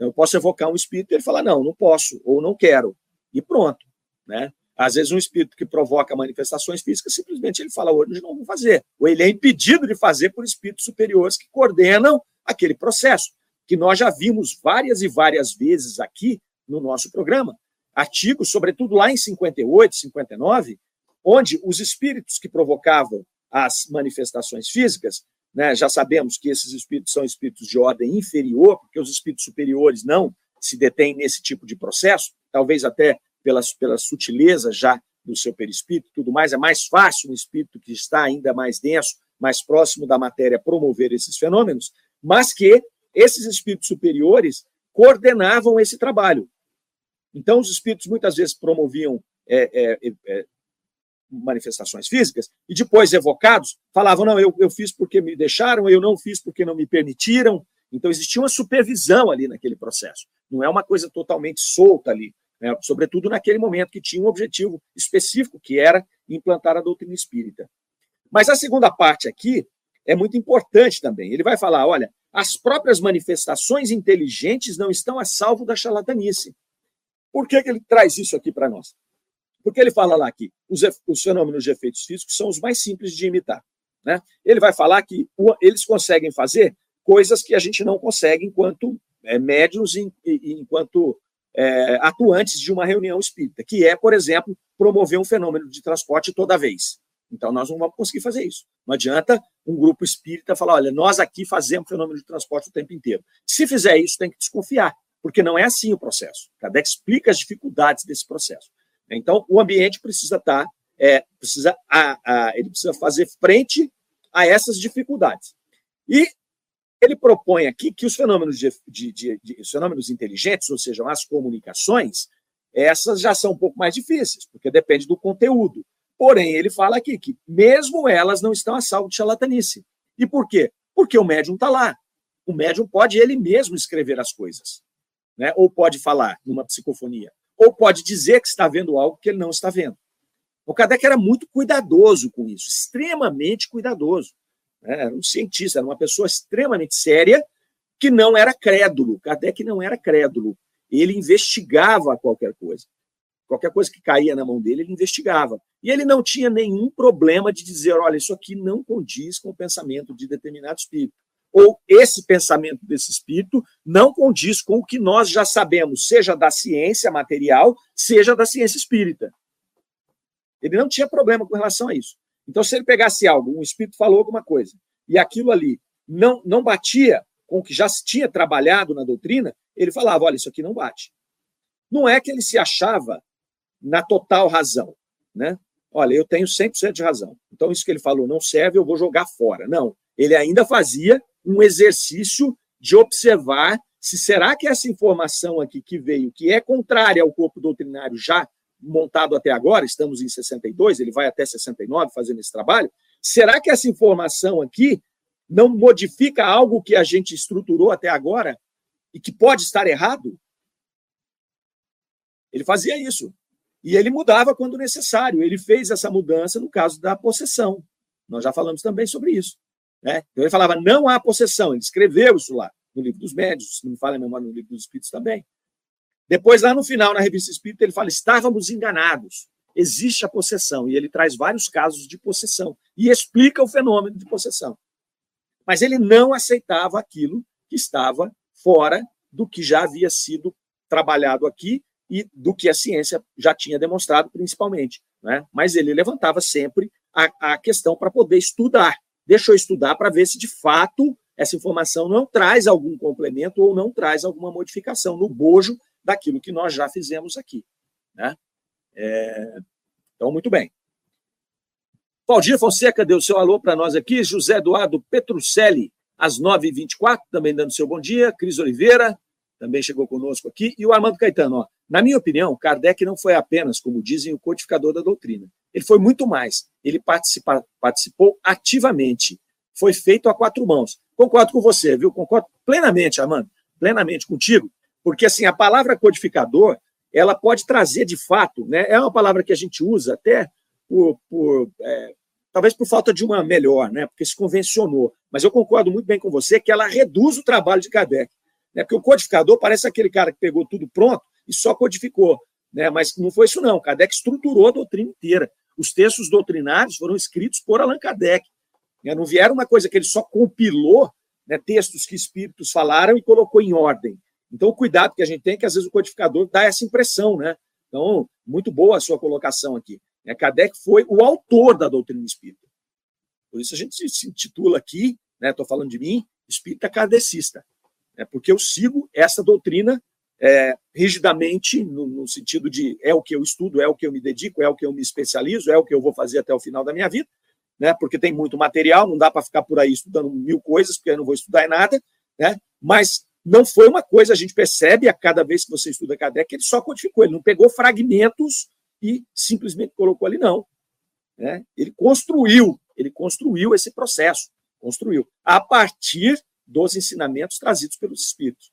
Então, eu posso evocar um espírito e ele falar, não, não posso, ou não quero, e pronto. Né? Às vezes, um espírito que provoca manifestações físicas, simplesmente ele fala, hoje não vou fazer. Ou ele é impedido de fazer por espíritos superiores que coordenam aquele processo, que nós já vimos várias e várias vezes aqui no nosso programa. Artigos, sobretudo lá em 58, 59, onde os espíritos que provocavam as manifestações físicas né? Já sabemos que esses espíritos são espíritos de ordem inferior, porque os espíritos superiores não se detêm nesse tipo de processo, talvez até pela, pela sutileza já do seu perispírito e tudo mais, é mais fácil um espírito que está ainda mais denso, mais próximo da matéria, promover esses fenômenos, mas que esses espíritos superiores coordenavam esse trabalho. Então, os espíritos muitas vezes promoviam é, é, é, manifestações físicas, e depois evocados falavam: não, eu, eu fiz porque me deixaram, eu não fiz porque não me permitiram. Então, existia uma supervisão ali naquele processo. Não é uma coisa totalmente solta ali, né? sobretudo naquele momento que tinha um objetivo específico, que era implantar a doutrina espírita. Mas a segunda parte aqui é muito importante também. Ele vai falar: olha, as próprias manifestações inteligentes não estão a salvo da charlatanice. Por que, que ele traz isso aqui para nós? Porque ele fala lá que os, os fenômenos de efeitos físicos são os mais simples de imitar. Né? Ele vai falar que o, eles conseguem fazer coisas que a gente não consegue enquanto é, médios e, e enquanto é, atuantes de uma reunião espírita, que é, por exemplo, promover um fenômeno de transporte toda vez. Então, nós não vamos conseguir fazer isso. Não adianta um grupo espírita falar: olha, nós aqui fazemos fenômeno de transporte o tempo inteiro. Se fizer isso, tem que desconfiar, porque não é assim o processo. Kardec explica as dificuldades desse processo. Então, o ambiente precisa estar, tá, é, precisa, a, a, ele precisa fazer frente a essas dificuldades. E ele propõe aqui que os fenômenos, de, de, de, de, os fenômenos inteligentes, ou seja, as comunicações, essas já são um pouco mais difíceis, porque depende do conteúdo. Porém, ele fala aqui que mesmo elas não estão a salvo de charlatanice. E por quê? Porque o médium está lá. O médium pode ele mesmo escrever as coisas, né? ou pode falar numa psicofonia ou pode dizer que está vendo algo que ele não está vendo. O Kardec era muito cuidadoso com isso, extremamente cuidadoso. Né? Era um cientista, era uma pessoa extremamente séria que não era crédulo. Kardec não era crédulo. Ele investigava qualquer coisa. Qualquer coisa que caía na mão dele, ele investigava. E ele não tinha nenhum problema de dizer: olha, isso aqui não condiz com o pensamento de determinado espírito ou esse pensamento desse espírito não condiz com o que nós já sabemos, seja da ciência material, seja da ciência espírita. Ele não tinha problema com relação a isso. Então, se ele pegasse algo, um espírito falou alguma coisa, e aquilo ali não, não batia com o que já se tinha trabalhado na doutrina, ele falava: olha, isso aqui não bate. Não é que ele se achava na total razão, né? Olha, eu tenho 100% de razão. Então, isso que ele falou não serve, eu vou jogar fora. Não. Ele ainda fazia um exercício de observar se será que essa informação aqui que veio, que é contrária ao corpo doutrinário já montado até agora, estamos em 62, ele vai até 69 fazendo esse trabalho, será que essa informação aqui não modifica algo que a gente estruturou até agora e que pode estar errado? Ele fazia isso. E ele mudava quando necessário. Ele fez essa mudança no caso da possessão. Nós já falamos também sobre isso. Né? Então ele falava, não há possessão. Ele escreveu isso lá no livro dos médios, se não me falha a memória, no livro dos espíritos também. Depois, lá no final, na revista Espírita, ele fala: estávamos enganados. Existe a possessão. E ele traz vários casos de possessão e explica o fenômeno de possessão. Mas ele não aceitava aquilo que estava fora do que já havia sido trabalhado aqui e do que a ciência já tinha demonstrado, principalmente. Né? Mas ele levantava sempre a, a questão para poder estudar. Deixa eu estudar para ver se de fato essa informação não traz algum complemento ou não traz alguma modificação no bojo daquilo que nós já fizemos aqui. Né? É... Então, muito bem. Valdir Fonseca deu seu alô para nós aqui. José Eduardo Petrucelli, às 9h24, também dando seu bom dia. Cris Oliveira, também chegou conosco aqui. E o Armando Caetano, ó, na minha opinião, Kardec não foi apenas, como dizem, o codificador da doutrina. Ele foi muito mais. Ele participa, participou ativamente. Foi feito a quatro mãos. Concordo com você, viu? Concordo plenamente, Armando, plenamente contigo, porque assim a palavra codificador ela pode trazer de fato, né? É uma palavra que a gente usa até por, por é, talvez por falta de uma melhor, né? Porque se convencionou. Mas eu concordo muito bem com você que ela reduz o trabalho de Kardec, né? Porque o codificador parece aquele cara que pegou tudo pronto e só codificou. Né? Mas não foi isso, não. Kardec estruturou a doutrina inteira. Os textos doutrinários foram escritos por Allan Kardec. Né? Não vieram uma coisa que ele só compilou né, textos que espíritos falaram e colocou em ordem. Então, o cuidado que a gente tem é que, às vezes, o codificador dá essa impressão. Né? Então, muito boa a sua colocação aqui. Né? Kardec foi o autor da doutrina espírita. Por isso a gente se intitula aqui, estou né, falando de mim, espírita kardecista. Né, porque eu sigo essa doutrina é, rigidamente, no, no, sentido de é o que eu estudo, é o que eu me dedico, é o que eu me especializo, é o que eu vou fazer até o final da minha vida, né? porque tem muito material, não dá para ficar por aí estudando mil coisas, porque eu não vou estudar em nada, né? mas não foi uma coisa, a gente percebe a cada vez que você estuda Kardec, ele só codificou, ele não pegou fragmentos e simplesmente colocou ali, não. Né? Ele construiu, ele construiu esse processo, construiu, a partir dos ensinamentos trazidos pelos Espíritos.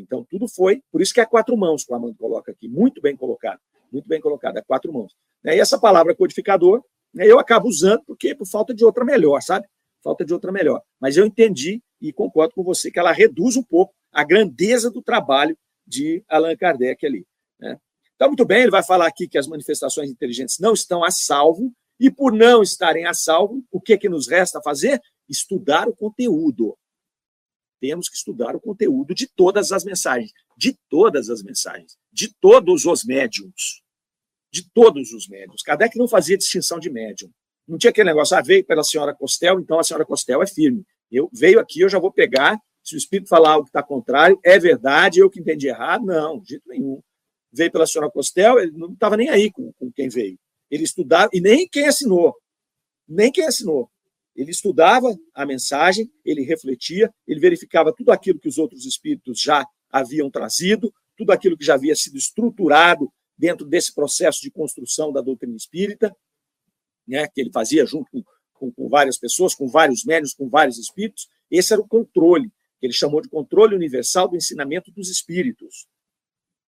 Então, tudo foi, por isso que é quatro mãos que o Armando coloca aqui, muito bem colocado, muito bem colocado, é quatro mãos. Né, e essa palavra codificador, né, eu acabo usando porque por falta de outra melhor, sabe? Falta de outra melhor. Mas eu entendi e concordo com você que ela reduz um pouco a grandeza do trabalho de Allan Kardec ali. Né? Então, muito bem, ele vai falar aqui que as manifestações inteligentes não estão a salvo, e por não estarem a salvo, o que, que nos resta fazer? Estudar o conteúdo temos que estudar o conteúdo de todas as mensagens, de todas as mensagens, de todos os médiums. De todos os médiums. Kardec não fazia distinção de médium. Não tinha aquele negócio, ah, veio pela senhora Costel, então a senhora Costel é firme. Eu veio aqui, eu já vou pegar. Se o espírito falar algo que está contrário, é verdade, eu que entendi errado. Não, de jeito nenhum. Veio pela senhora Costel, ele não estava nem aí com, com quem veio. Ele estudava, e nem quem assinou. Nem quem assinou. Ele estudava a mensagem, ele refletia, ele verificava tudo aquilo que os outros espíritos já haviam trazido, tudo aquilo que já havia sido estruturado dentro desse processo de construção da doutrina espírita, né, que ele fazia junto com, com, com várias pessoas, com vários médios, com vários espíritos. Esse era o controle, que ele chamou de controle universal do ensinamento dos espíritos.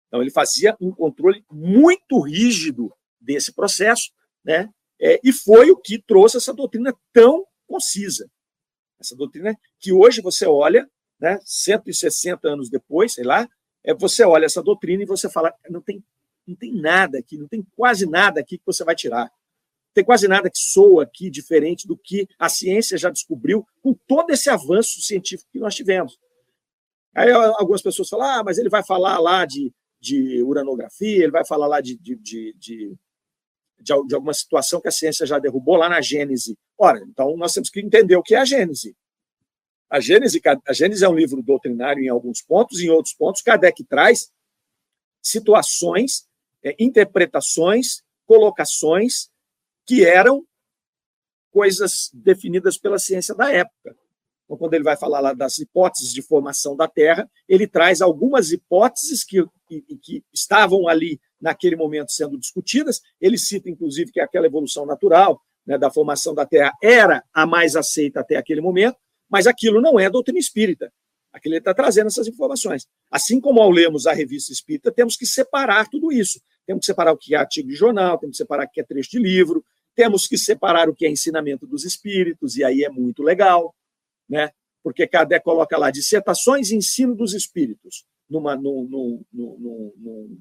Então, ele fazia um controle muito rígido desse processo, né? É, e foi o que trouxe essa doutrina tão concisa. Essa doutrina que hoje você olha, né, 160 anos depois, sei lá, é, você olha essa doutrina e você fala, não tem, não tem nada aqui, não tem quase nada aqui que você vai tirar. Não tem quase nada que soa aqui diferente do que a ciência já descobriu com todo esse avanço científico que nós tivemos. Aí algumas pessoas falam, ah, mas ele vai falar lá de, de uranografia, ele vai falar lá de, de, de, de de, de alguma situação que a ciência já derrubou lá na Gênese. Ora, então nós temos que entender o que é a Gênese. A Gênese, a Gênese é um livro doutrinário em alguns pontos, em outros pontos, Kardec traz situações, é, interpretações, colocações que eram coisas definidas pela ciência da época. Então, quando ele vai falar lá das hipóteses de formação da Terra, ele traz algumas hipóteses que, que, que estavam ali naquele momento sendo discutidas. Ele cita, inclusive, que é aquela evolução natural, né, da formação da Terra era a mais aceita até aquele momento, mas aquilo não é doutrina espírita. Aquilo está trazendo essas informações. Assim como ao lermos a revista espírita, temos que separar tudo isso. Temos que separar o que é artigo de jornal, temos que separar o que é trecho de livro, temos que separar o que é ensinamento dos espíritos, e aí é muito legal, né? porque Kardec coloca lá dissertações e ensino dos espíritos numa, num, num, num,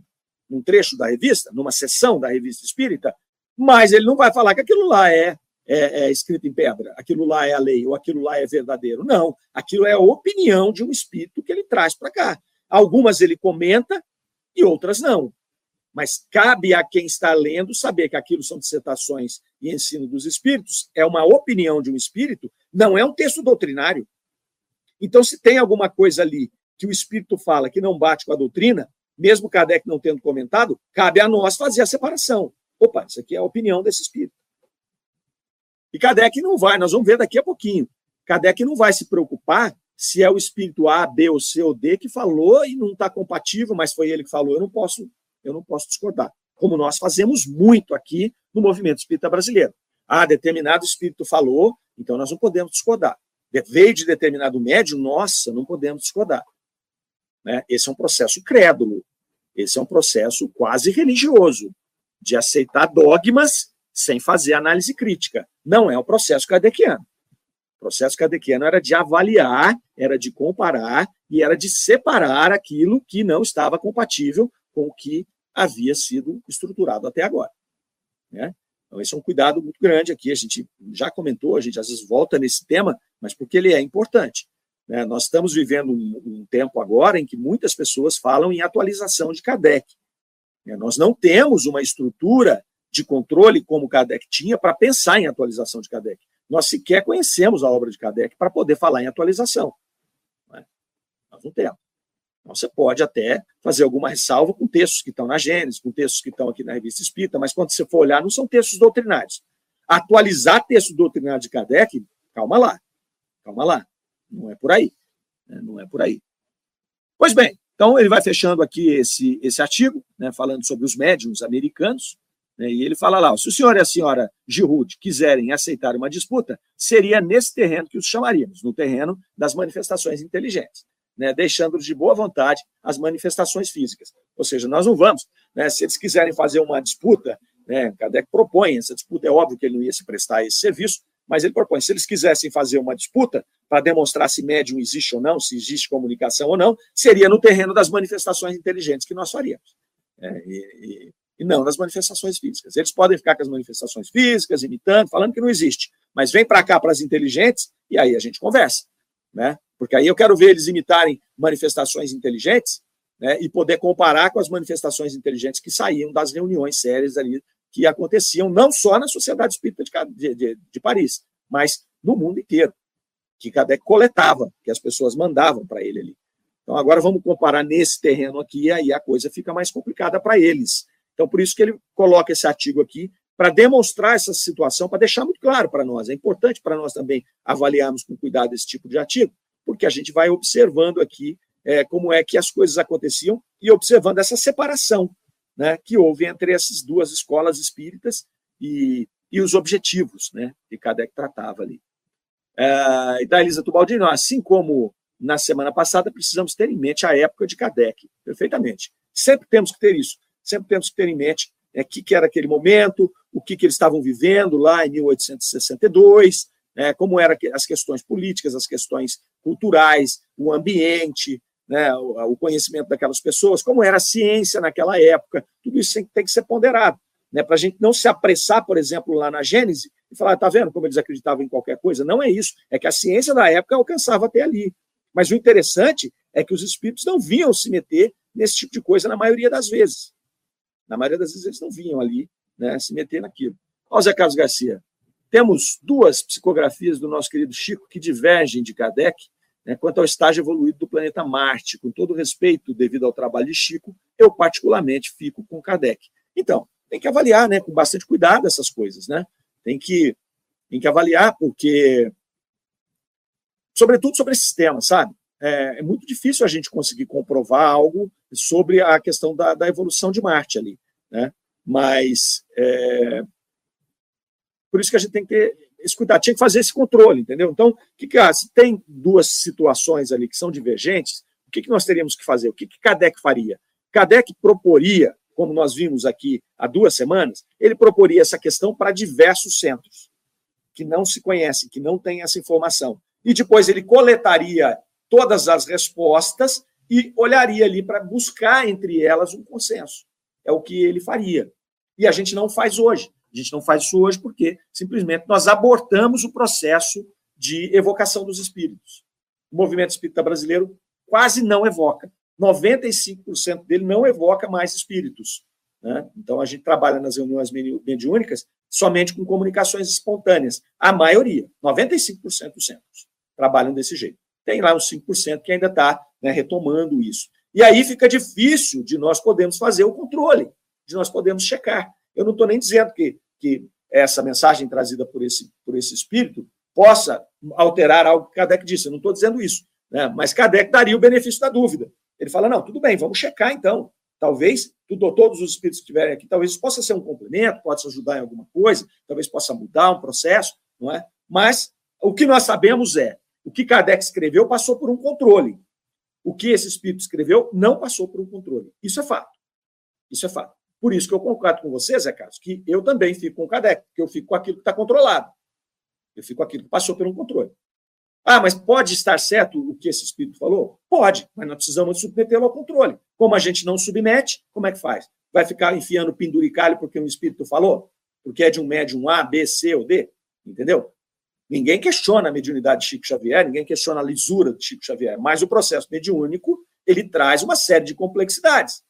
num trecho da revista, numa sessão da revista espírita, mas ele não vai falar que aquilo lá é, é, é, escrito em pedra, aquilo lá é a lei, ou aquilo lá é verdadeiro. Não, aquilo é a opinião de um espírito que ele traz para cá. Algumas ele comenta e outras não. Mas cabe a quem está lendo saber que aquilo são dissertações e ensino dos espíritos, é uma opinião de um espírito, não é um texto doutrinário. Então, se tem alguma coisa ali que o espírito fala que não bate com a doutrina, mesmo Kardec não tendo comentado, cabe a nós fazer a separação. Opa, isso aqui é a opinião desse espírito. E Kardec não vai, nós vamos ver daqui a pouquinho. Kardec não vai se preocupar se é o espírito A, B ou C ou D que falou e não está compatível, mas foi ele que falou, eu não posso, eu não posso discordar. Como nós fazemos muito aqui no movimento espírita brasileiro. Ah, determinado espírito falou, então nós não podemos discordar. Veio de determinado médium, nossa, não podemos discordar. Né? Esse é um processo crédulo, esse é um processo quase religioso, de aceitar dogmas sem fazer análise crítica. Não é o processo kardeciano. O processo kardeciano era de avaliar, era de comparar e era de separar aquilo que não estava compatível com o que havia sido estruturado até agora. Né? Então, esse é um cuidado muito grande aqui. A gente já comentou, a gente às vezes volta nesse tema, mas porque ele é importante. Né? Nós estamos vivendo um, um, tempo agora em que muitas pessoas falam em atualização de Kardec. Né? Nós não temos uma estrutura de controle como Kardec tinha para pensar em atualização de Kardec. Nós sequer conhecemos a obra de Kardec para poder falar em atualização. Né? Nós não temos. Então, você pode até fazer alguma ressalva com textos que estão na Gênesis, com textos que estão aqui na Revista Espírita, mas quando você for olhar, não são textos doutrinários. Atualizar texto doutrinário de Kardec, calma lá, calma lá. Não é por aí. Né? Não é por aí. Pois bem, então ele vai fechando aqui esse, esse artigo, né, falando sobre os médiums americanos, né, e ele fala lá: se o senhor e a senhora Giroud quiserem aceitar uma disputa, seria nesse terreno que os chamaríamos, no terreno das manifestações inteligentes, né, deixando de boa vontade as manifestações físicas. Ou seja, nós não vamos, né, se eles quiserem fazer uma disputa, né, Kardec propõe essa disputa, é óbvio que ele não ia se prestar a esse serviço, mas ele propõe, se eles quisessem fazer uma disputa para demonstrar se médium existe ou não, se existe comunicação ou não, seria no terreno das manifestações inteligentes que nós faríamos. É, e, e, e, não nas manifestações físicas. Eles podem ficar com as manifestações físicas, imitando, falando que não existe. Mas vem para cá para as inteligentes e aí a gente conversa. Né? Porque aí eu quero ver eles imitarem manifestações inteligentes né, e poder comparar com as manifestações inteligentes que saíam das reuniões sérias ali que aconteciam não só na Sociedade Espírita de, de, de Paris, mas no mundo inteiro, que Kardec coletava, que as pessoas mandavam para ele ali. Então, agora vamos comparar nesse terreno aqui, aí a coisa fica mais complicada para eles. Então, por isso que ele coloca esse artigo aqui, para demonstrar essa situação, para deixar muito claro para nós. É importante para nós também avaliarmos com cuidado esse tipo de artigo, porque a gente vai observando aqui é, como é que as coisas aconteciam e observando essa separação né, que houve entre essas duas escolas espíritas e, e os objetivos né, que Kardec tratava ali. É, e da Elisa Tubaldini, assim como na semana passada, precisamos ter em mente a época de Kardec, perfeitamente. Sempre temos que ter isso, sempre temos que ter em mente o é, que, que, era aquele momento, o que, que eles estavam vivendo lá em 1862, né, como eram as questões políticas, as questões culturais, o ambiente, né, o, conhecimento daquelas pessoas, como era a ciência naquela época, tudo isso tem, tem que ser ponderado, né, para a gente não se apressar, por exemplo, lá na Gênese, e falar, está vendo como eles acreditavam em qualquer coisa? Não é isso, é que a ciência da época alcançava até ali. Mas o interessante é que os espíritos não vinham se meter nesse tipo de coisa na maioria das vezes. Na maioria das vezes eles não vinham ali né, se meter naquilo. Ó, Zé Carlos Garcia, temos duas psicografias do nosso querido Chico que divergem de Kardec, né, quanto ao estágio evoluído do planeta Marte, com todo respeito devido ao trabalho de Chico, eu particularmente fico com Kardec. Então, tem que avaliar né, com bastante cuidado essas coisas. Né? Tem, que, tem que avaliar, porque, sobretudo sobre esses temas, sabe? É, é, muito difícil a gente conseguir comprovar algo sobre a questão da, da evolução de Marte ali. Né? Mas é, Por isso que a gente tem que ter cuidado, tinha que fazer esse controle, entendeu? Então, que, que ah, se tem duas situações ali que são divergentes, o que, que nós teríamos que fazer? O que, que Kardec faria? Kardec proporia, como nós vimos aqui há duas semanas, ele proporia essa questão para diversos centros que não se conhecem, que não têm essa informação. E depois ele coletaria todas as respostas e olharia ali para buscar entre elas um consenso. É o que ele faria. E a gente não faz hoje. A gente não faz isso hoje porque simplesmente nós abortamos o processo de evocação dos espíritos. O movimento espírita brasileiro quase não evoca. 95% dele não evoca mais espíritos. Né? Então, a gente trabalha nas reuniões mediúnicas somente com comunicações espontâneas. A maioria, 95% dos centros, trabalham desse jeito. Tem lá uns 5% que ainda está né, retomando isso. E aí fica difícil de nós podermos fazer o controle, de nós podermos checar. Eu não estou nem dizendo que, que essa mensagem trazida por esse, por esse espírito possa alterar algo que Kardec disse. Eu não estou dizendo isso. Né? Mas Kardec daria o benefício da dúvida. Ele fala: não, tudo bem, vamos checar então. Talvez todos os espíritos que estiverem aqui, talvez possa ser um complemento, possa ajudar em alguma coisa, talvez possa mudar um processo, não é? Mas o que nós sabemos é o que Kardec escreveu passou por um controle. O que esse espírito escreveu não passou por um controle. Isso é fato. Isso é fato. Por isso que eu concordo com você, Zé Carlos, que eu também fico com o Kardec, porque eu fico com aquilo que está controlado. Eu fico com aquilo que passou um controle. Ah, mas pode estar certo o que esse espírito falou? Pode, mas nós precisamos submetê-lo ao controle. Como a gente não submete, como é que faz? Vai ficar enfiando penduricalho porque um espírito falou? Porque é de um médium A, B, C ou D? Entendeu? Ninguém questiona a mediunidade de Chico Xavier, ninguém questiona a lisura de Chico Xavier, mas o processo mediúnico ele traz uma série de complexidades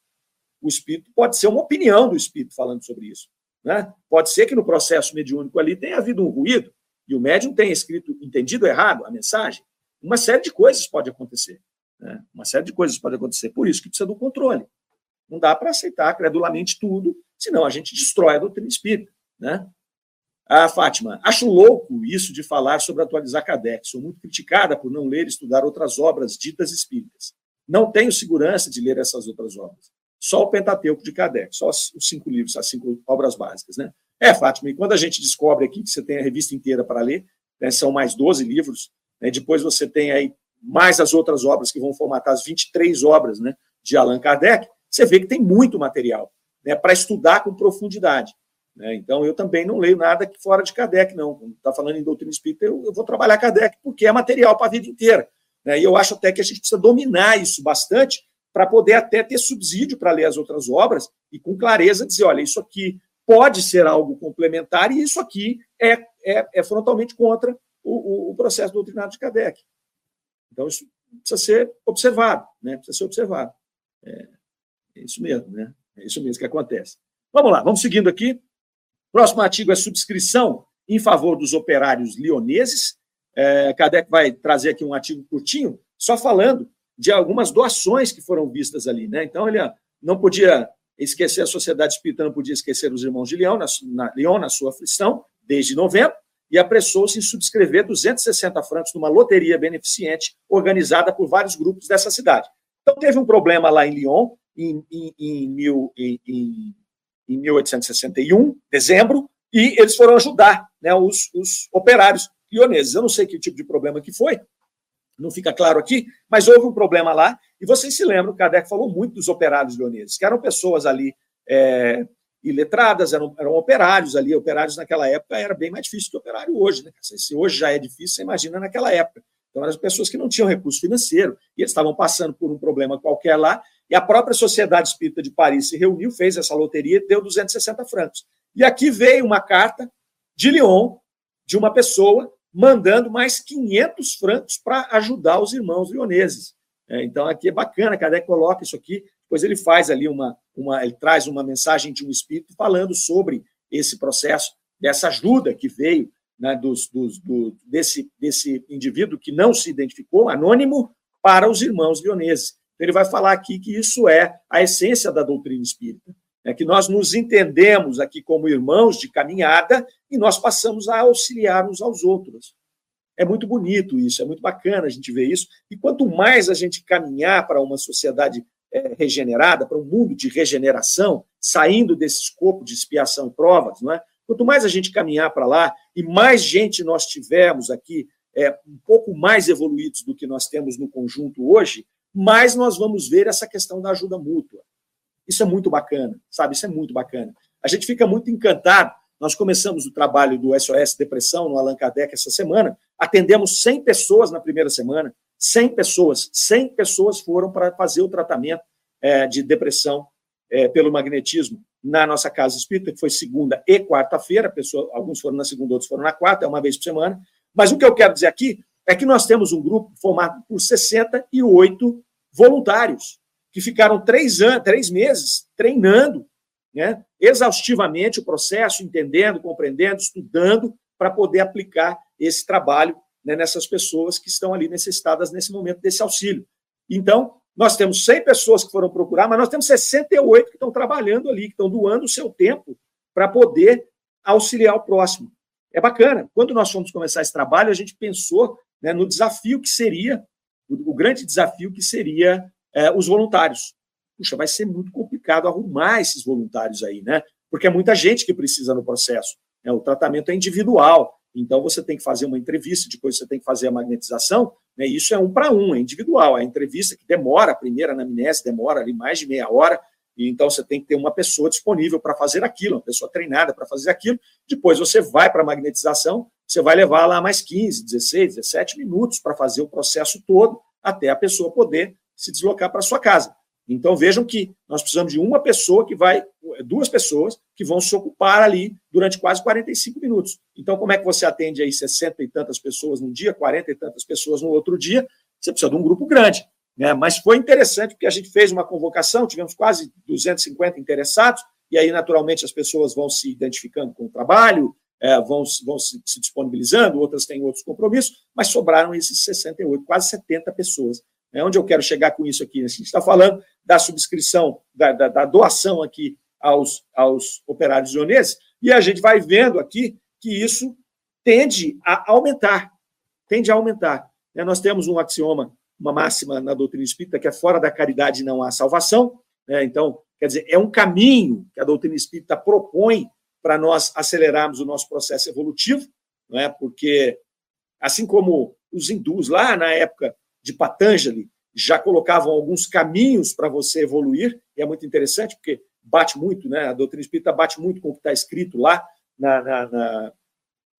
o espírito pode ser uma opinião do espírito falando sobre isso. Né? Pode ser que no processo mediúnico ali tenha havido um ruído e o médium tenha escrito, entendido errado a mensagem. Uma série de coisas pode acontecer. Né? Uma série de coisas pode acontecer. Por isso que precisa do controle. Não dá para aceitar credulamente tudo, senão a gente destrói a doutrina espírita. Né? A Fátima, acho louco isso de falar sobre atualizar Kardec. Sou muito criticada por não ler e estudar outras obras ditas espíritas. Não tenho segurança de ler essas outras obras só o Pentateuco de Kardec, só os cinco livros, as cinco obras básicas. Né? É, Fátima, e quando a gente descobre aqui que você tem a revista inteira para ler, né, são mais 12 livros, né, depois você tem aí mais as outras obras que vão formatar as 23 obras né, de Allan Kardec, você vê que tem muito material né, para estudar com profundidade. Né? Então, eu também não leio nada fora de Kardec, não. Quando está falando em doutrina espírita, eu, eu, vou trabalhar Kardec, porque é material para a vida inteira. Né? E eu acho até que a gente precisa dominar isso bastante para poder até ter subsídio para ler as outras obras e com clareza dizer, olha, isso aqui pode ser algo complementar e isso aqui é, é, é frontalmente contra o, o, processo doutrinário de Kardec. Então, isso precisa ser observado, né? precisa ser observado. É, é isso mesmo, né? É isso mesmo que acontece. Vamos lá, vamos seguindo aqui. Próximo artigo é subscrição em favor dos operários lioneses. É, Kardec vai trazer aqui um artigo curtinho, só falando de algumas doações que foram vistas ali. Né? Então, ele não podia esquecer, a sociedade espírita não podia esquecer os irmãos de Leão, na, na, na sua aflição, desde novembro, e apressou-se em subscrever 260 francos numa loteria beneficente organizada por vários grupos dessa cidade. Então, teve um problema lá em Lyon, em, em, em, mil, em 1861, dezembro, e eles foram ajudar né, os, os operários lioneses. Eu não sei que tipo de problema que foi, não fica claro aqui, mas houve um problema lá, e vocês se lembram, o Kardec falou muito dos operários leoneses, que eram pessoas ali é, iletradas, eram, eram operários ali, operários naquela época era bem mais difícil que operário hoje, né? Se hoje já é difícil, você imagina naquela época. Então, eram pessoas que não tinham recurso financeiro, e eles estavam passando por um problema qualquer lá, e a própria Sociedade Espírita de Paris se reuniu, fez essa loteria, deu 260 francos. E aqui veio uma carta de Lyon, de uma pessoa mandando mais 500 francos para ajudar os irmãos lioneses. É, então, aqui é bacana, Kardec coloca isso aqui, depois ele faz ali uma, uma, ele traz uma mensagem de um espírito falando sobre esse processo, dessa ajuda que veio né, dos, dos, do, desse, desse indivíduo que não se identificou, anônimo, para os irmãos lioneses. Então, ele vai falar aqui que isso é a essência da doutrina espírita é que nós nos entendemos aqui como irmãos de caminhada e nós passamos a auxiliar uns aos outros. É muito bonito isso, é muito bacana a gente ver isso. E quanto mais a gente caminhar para uma sociedade é, regenerada, para um mundo de regeneração, saindo desse escopo de expiação e provas, não é? Quanto mais a gente caminhar para lá e mais gente nós tivermos aqui, é, um pouco mais evoluídos do que nós temos no conjunto hoje, mais nós vamos ver essa questão da ajuda mútua. Isso é muito bacana, sabe? Isso é muito bacana. A gente fica muito encantado. Nós começamos o trabalho do SOS Depressão no Allan Kardec essa semana, atendemos 100 pessoas na primeira semana, 100 pessoas, 100 pessoas foram para fazer o tratamento é, de depressão é, pelo magnetismo na nossa casa espírita, que foi segunda e quarta-feira, alguns foram na segunda, outros foram na quarta, é uma vez por semana. Mas o que eu quero dizer aqui é que nós temos um grupo formado por 68 voluntários, que ficaram três, anos, três meses treinando né, exaustivamente o processo, entendendo, compreendendo, estudando, para poder aplicar esse trabalho né, nessas pessoas que estão ali necessitadas nesse momento desse auxílio. Então, nós temos 100 pessoas que foram procurar, mas nós temos 68 que estão trabalhando ali, que estão doando o seu tempo para poder auxiliar o próximo. É bacana. Quando nós fomos começar esse trabalho, a gente pensou né, no desafio que seria, o, o grande desafio que seria é, os voluntários. Puxa, vai ser muito complicado arrumar esses voluntários aí, né? Porque é muita gente que precisa no processo. Né? O tratamento é individual. Então, você tem que fazer uma entrevista, depois você tem que fazer a magnetização, né? isso é um para um, é individual. A entrevista que demora, a primeira anamnese demora ali mais de meia hora, e então você tem que ter uma pessoa disponível para fazer aquilo, uma pessoa treinada para fazer aquilo. Depois você vai para a magnetização, você vai levar lá mais 15, 16, 17 minutos para fazer o processo todo, até a pessoa poder se deslocar para sua casa. Então vejam que nós precisamos de uma pessoa que vai, duas pessoas que vão se ocupar ali durante quase 45 minutos. Então, como é que você atende aí 60 e tantas pessoas num dia, 40 e tantas pessoas no outro dia? Você precisa de um grupo grande. Né? Mas foi interessante porque a gente fez uma convocação, tivemos quase 250 interessados, e aí, naturalmente, as pessoas vão se identificando com o trabalho, é, vão, vão se, se disponibilizando, outras têm outros compromissos, mas sobraram esses 68, quase 70 pessoas é onde eu quero chegar com isso aqui? A gente está falando da subscrição, da, da, da doação aqui aos, aos operários ioneses, e a gente vai vendo aqui que isso tende a aumentar, tende a aumentar. É, nós temos um axioma, uma máxima na doutrina espírita, que é fora da caridade não há salvação. Né? Então, quer dizer, é um caminho que a doutrina espírita propõe para nós acelerarmos o nosso processo evolutivo, não é? porque, assim como os hindus lá na época de Patanjali já colocavam alguns caminhos para você evoluir, e é muito interessante, porque bate muito, né? A doutrina espírita bate muito com o que está escrito lá na, na, na,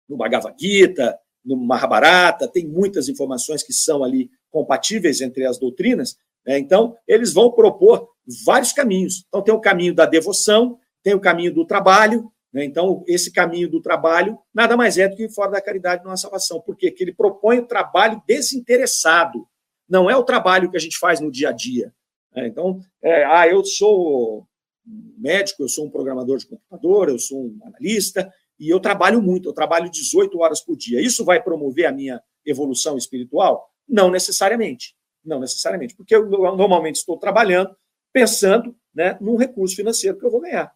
no Bhagavad Gita, no Mahabharata, tem muitas informações que são ali compatíveis entre as doutrinas. Né? Então, eles vão propor vários caminhos. Então, tem o caminho da devoção, tem o caminho do trabalho. Né? Então, esse caminho do trabalho nada mais é do que fora da caridade não há salvação. Porque ele propõe o trabalho desinteressado não é o trabalho que a gente faz no dia a dia. Né? Então, é, ah, eu sou médico, eu sou um programador de computador, eu sou um analista, e eu trabalho muito, eu trabalho 18 horas por dia. Isso vai promover a minha evolução espiritual? Não necessariamente. Não necessariamente, porque eu normalmente estou trabalhando pensando né, num recurso financeiro que eu vou ganhar.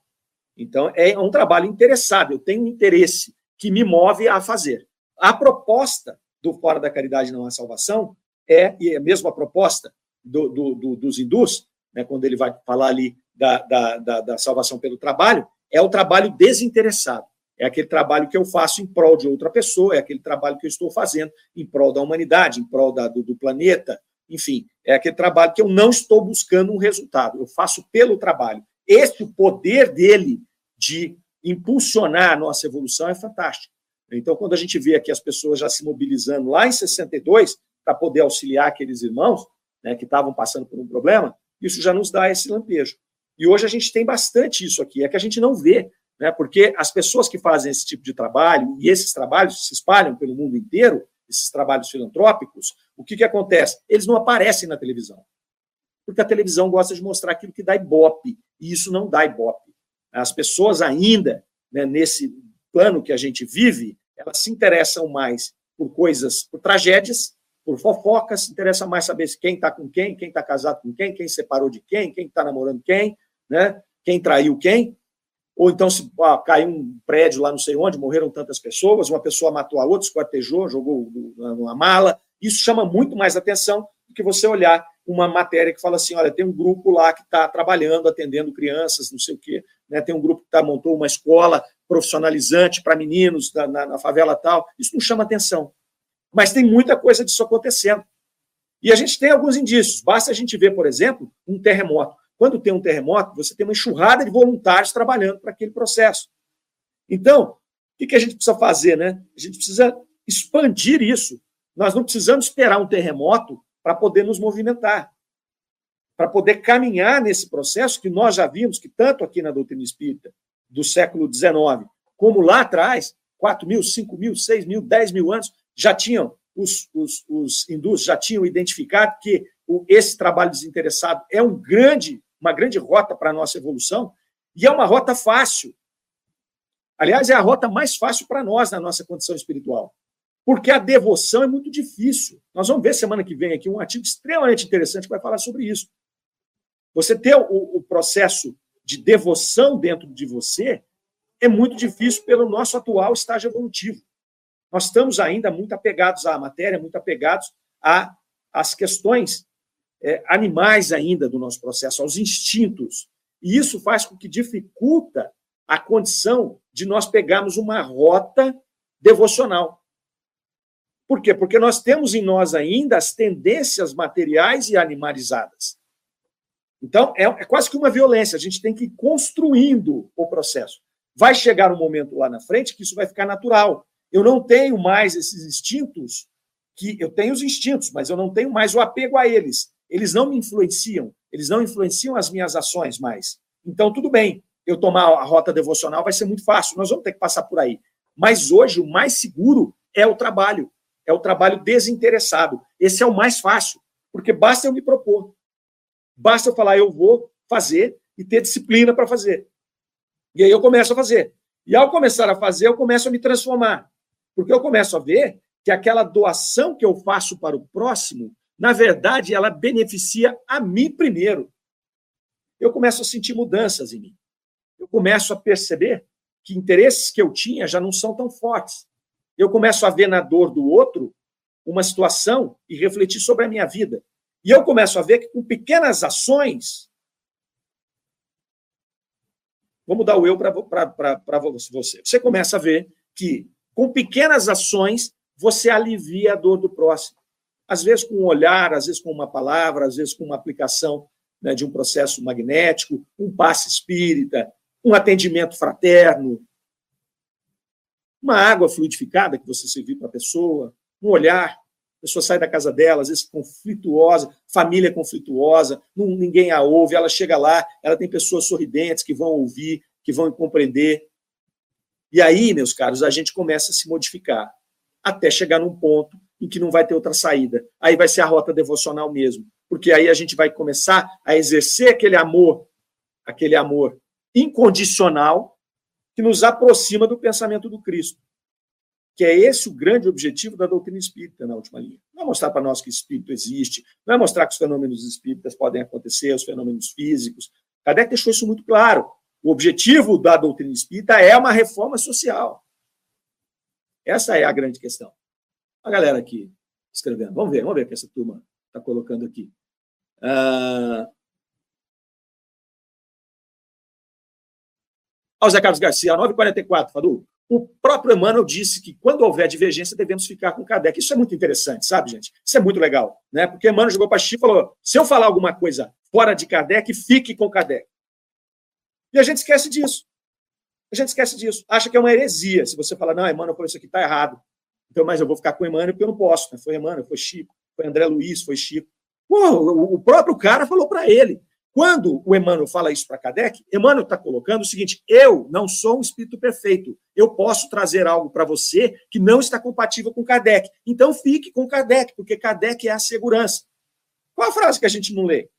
Então, é um trabalho interessado, eu tenho um interesse que me move a fazer. A proposta do Fora da Caridade Não Há Salvação é, e é a mesma proposta do, do, do, dos hindus, né, quando ele vai falar ali da, da, da, da, salvação pelo trabalho, é o trabalho desinteressado. É aquele trabalho que eu faço em prol de outra pessoa, é aquele trabalho que eu estou fazendo em prol da humanidade, em prol da, do, do planeta, enfim, é aquele trabalho que eu não estou buscando um resultado, eu faço pelo trabalho. Esse poder dele de impulsionar a nossa evolução é fantástico. Então, quando a gente vê aqui as pessoas já se mobilizando lá em 62, para poder auxiliar aqueles irmãos né, que estavam passando por um problema, isso já nos dá esse lampejo. E hoje a gente tem bastante isso aqui, é que a gente não vê, né, porque as pessoas que fazem esse tipo de trabalho, e esses trabalhos se espalham pelo mundo inteiro, esses trabalhos filantrópicos, o que, que acontece? Eles não aparecem na televisão. Porque a televisão gosta de mostrar aquilo que dá ibope, e isso não dá ibope. As pessoas ainda, né, nesse plano que a gente vive, elas se interessam mais por coisas, por tragédias, por fofocas, interessa mais saber quem está com quem, quem está casado com quem, quem separou de quem, quem está namorando quem, né? quem traiu quem. Ou então, se ah, caiu um prédio lá não sei onde, morreram tantas pessoas, uma pessoa matou a outra, esquartejou, jogou numa mala. Isso chama muito mais atenção do que você olhar uma matéria que fala assim: olha, tem um grupo lá que está trabalhando, atendendo crianças, não sei o quê, né? tem um grupo que tá, montou uma escola profissionalizante para meninos na, na, na favela tal. Isso não chama atenção. Mas tem muita coisa disso acontecendo. E a gente tem alguns indícios. Basta a gente ver, por exemplo, um terremoto. Quando tem um terremoto, você tem uma enxurrada de voluntários trabalhando para aquele processo. Então, o que a gente precisa fazer? Né? A gente precisa expandir isso. Nós não precisamos esperar um terremoto para poder nos movimentar, para poder caminhar nesse processo que nós já vimos que tanto aqui na doutrina espírita do século XIX, como lá atrás, 4 mil, 5 mil, 6 mil, 10 mil anos, já tinham, os, os, os hindus já tinham identificado que o, esse trabalho desinteressado é um grande, uma grande rota para a nossa evolução, e é uma rota fácil. Aliás, é a rota mais fácil para nós na nossa condição espiritual. Porque a devoção é muito difícil. Nós vamos ver semana que vem aqui um artigo extremamente interessante que vai falar sobre isso. Você ter o, o processo de devoção dentro de você é muito difícil pelo nosso atual estágio evolutivo. Nós estamos ainda muito apegados à matéria, muito apegados às questões é, animais ainda do nosso processo, aos instintos. E isso faz com que dificulta a condição de nós pegarmos uma rota devocional. Por quê? Porque nós temos em nós ainda as tendências materiais e animalizadas. Então, é, é, quase que uma violência. A gente tem que ir construindo o processo. Vai chegar um momento lá na frente que isso vai ficar natural. Eu não tenho mais esses instintos, que eu tenho os instintos, mas eu não tenho mais o apego a eles. Eles não me influenciam, eles não influenciam as minhas ações mais. Então, tudo bem, eu tomar a rota devocional vai ser muito fácil, nós vamos ter que passar por aí. Mas hoje, o mais seguro é o trabalho, é o trabalho desinteressado. Esse é o mais fácil, porque basta eu me propor. Basta eu falar, eu vou fazer e ter disciplina para fazer. E aí eu começo a fazer. E ao começar a fazer, eu começo a me transformar. Porque eu começo a ver que aquela doação que eu faço para o próximo, na verdade, ela beneficia a mim primeiro. Eu começo a sentir mudanças em mim. Eu começo a perceber que interesses que eu tinha já não são tão fortes. Eu começo a ver na dor do outro uma situação e refletir sobre a minha vida. E eu começo a ver que com pequenas ações. Vou mudar o eu para você. Você começa a ver que com pequenas ações você alivia a dor do próximo. Às vezes com um olhar, às vezes com uma palavra, às vezes com uma aplicação né, de um processo magnético, um passe espírita, um atendimento fraterno, uma água fluidificada que você serviu para a pessoa, um olhar a pessoa sai da casa dela, às vezes conflituosa, família conflituosa, ninguém a ouve, ela chega lá, ela tem pessoas sorridentes que vão ouvir, que vão compreender. E aí, meus caros, a gente começa a se modificar, até chegar num ponto em que não vai ter outra saída. Aí vai ser a rota devocional mesmo, porque aí a gente vai começar a exercer aquele amor, aquele amor incondicional que nos aproxima do pensamento do Cristo que é esse o grande objetivo da doutrina espírita, na última linha. Não é mostrar para nós que espírito existe, não é mostrar que os fenômenos espíritas podem acontecer, os fenômenos físicos. Kardec deixou isso muito claro. O objetivo da doutrina espírita é uma reforma social. Essa é a grande questão. A galera aqui escrevendo. Vamos ver, vamos ver o que essa turma está colocando aqui. Uh... Ó, Zé Carlos Garcia, 9h44, Fadu. O próprio Emmanuel disse que quando houver divergência, devemos ficar com Kardec. Isso é muito interessante, sabe, gente? Isso é muito legal, né? Porque Emmanuel jogou para Chico e falou: se eu falar alguma coisa fora de Kardec, fique com Kardec. E a gente esquece disso. A gente esquece disso. Acha que é uma heresia. Se você falar, não, Emmanuel falou isso aqui, está errado. Então, mas eu vou ficar com Emmanuel porque eu não posso. Né? Foi Emmanuel, foi Chico, foi André Luiz, foi Chico. Pô, o próprio cara falou para ele. Quando o Emmanuel fala isso para Kardec, Emmanuel está colocando o seguinte: eu não sou um espírito perfeito. Eu posso trazer algo para você que não está compatível com Kardec. Então fique com Kardec, porque Kardec é a segurança. Qual a frase que a gente não lê?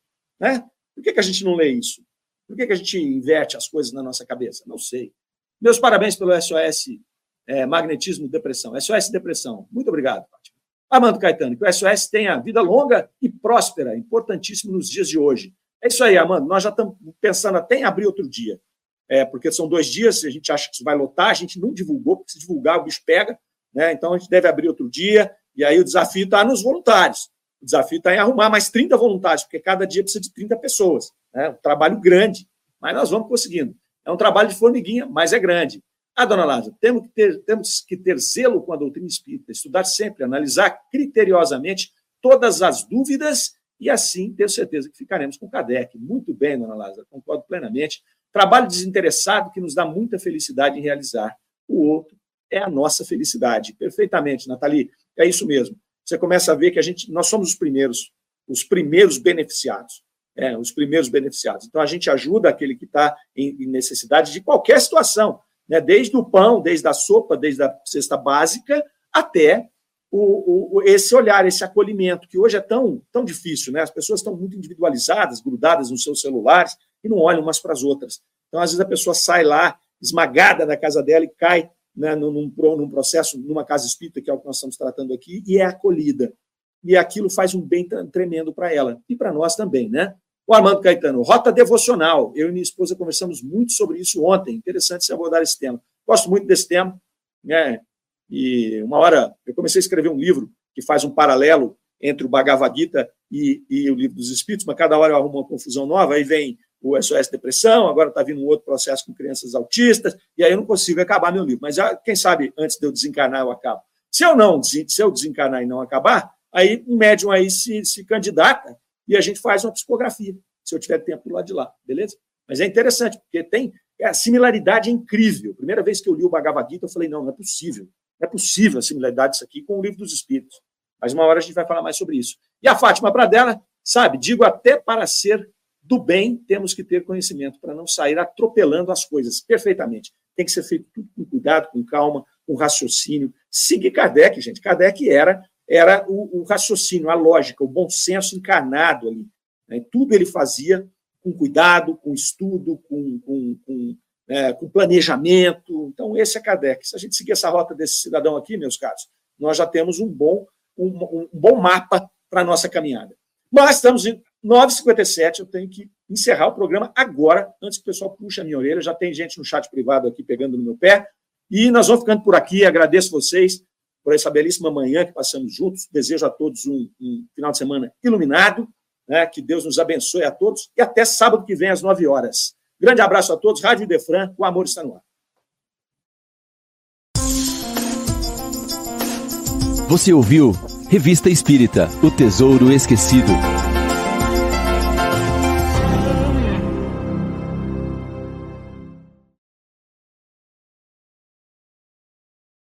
Né? Por que, que a gente não lê isso? Por que, que a gente inverte as coisas na nossa cabeça? Não sei. Meus parabéns pelo SOS é, Magnetismo Depressão. SOS Depressão. Muito obrigado, Fátima. Amando Caetano, que o SOS tenha vida longa e próspera, importantíssimo nos dias de hoje. É isso aí, Amanda. Nós já estamos pensando até em abrir outro dia. É, porque são dois dias, a gente acha que isso vai lotar, a gente não divulgou, porque se divulgar o bicho pega, né? Então a gente deve abrir outro dia, e aí o desafio está nos voluntários. O desafio está em arrumar mais 30 voluntários, porque cada dia precisa de 30 pessoas. Né? Um trabalho grande, mas nós vamos conseguindo. É um trabalho de formiguinha, mas é grande. Ah, dona Lázaro, temos que, ter, temos que ter zelo com a doutrina espírita, estudar sempre, analisar criteriosamente todas as dúvidas e assim tenho certeza que ficaremos com Kardec. Muito bem, dona Lázaro, concordo plenamente. Trabalho desinteressado que nos dá muita felicidade em realizar. O outro é a nossa felicidade. Perfeitamente, Nathalie, é isso mesmo. Você começa a ver que a gente, nós somos os primeiros, os primeiros beneficiados. É, os primeiros beneficiados. Então, a gente ajuda aquele que está em, necessidade de qualquer situação, né? desde o pão, desde a sopa, desde a cesta básica, até o, o, esse olhar, esse acolhimento, que hoje é tão, tão difícil, né? As pessoas estão muito individualizadas, grudadas nos seus celulares e não olham umas para as outras. Então, às vezes, a pessoa sai lá, esmagada da casa dela e cai né, num, num processo, numa casa espírita, que é o que nós estamos tratando aqui, e é acolhida. E aquilo faz um bem tremendo para ela e para nós também, né? O Armando Caetano, rota devocional. Eu e minha esposa conversamos muito sobre isso ontem. Interessante se abordar esse tema. Gosto muito desse tema. Né? E uma hora eu comecei a escrever um livro que faz um paralelo entre o Bhagavad Gita e, e o livro dos Espíritos, mas cada hora eu arrumo uma confusão nova, aí vem o SOS Depressão, agora está vindo um outro processo com crianças autistas, e aí eu não consigo acabar meu livro. Mas quem sabe antes de eu desencarnar eu acabo. Se eu não, se eu desencarnar e não acabar, aí um médium aí se, se candidata e a gente faz uma psicografia, se eu tiver tempo do lado de lá, beleza? Mas é interessante, porque tem a similaridade é incrível. Primeira vez que eu li o Bhagavad Gita, eu falei, não, não é possível. Não é possível a similaridade disso aqui com o livro dos Espíritos. Mas uma hora a gente vai falar mais sobre isso. E a Fátima Pradella, sabe, digo até para ser do bem, temos que ter conhecimento para não sair atropelando as coisas perfeitamente. Tem que ser feito tudo com cuidado, com calma, com raciocínio. Seguir Kardec, gente. Kardec era, era o, o raciocínio, a lógica, o bom senso encarnado ali. Né? Tudo ele fazia com cuidado, com estudo, com, com, com é, com planejamento. Então, esse é Kardec. Se a gente seguir essa rota desse cidadão aqui, meus caros, nós já temos um bom, um, um bom mapa para a nossa caminhada. Mas estamos em 9h57, eu tenho que encerrar o programa agora, antes que o pessoal puxe a minha orelha. Já tem gente no chat privado aqui pegando no meu pé. E nós vamos ficando por aqui. Agradeço vocês por essa belíssima manhã que passamos juntos. Desejo a todos um, um final de semana iluminado. Né? Que Deus nos abençoe a todos. E até sábado que vem, às 9 horas. Grande abraço a todos. Rádio Defran, o amor está no ar. Você ouviu Revista Espírita O Tesouro Esquecido.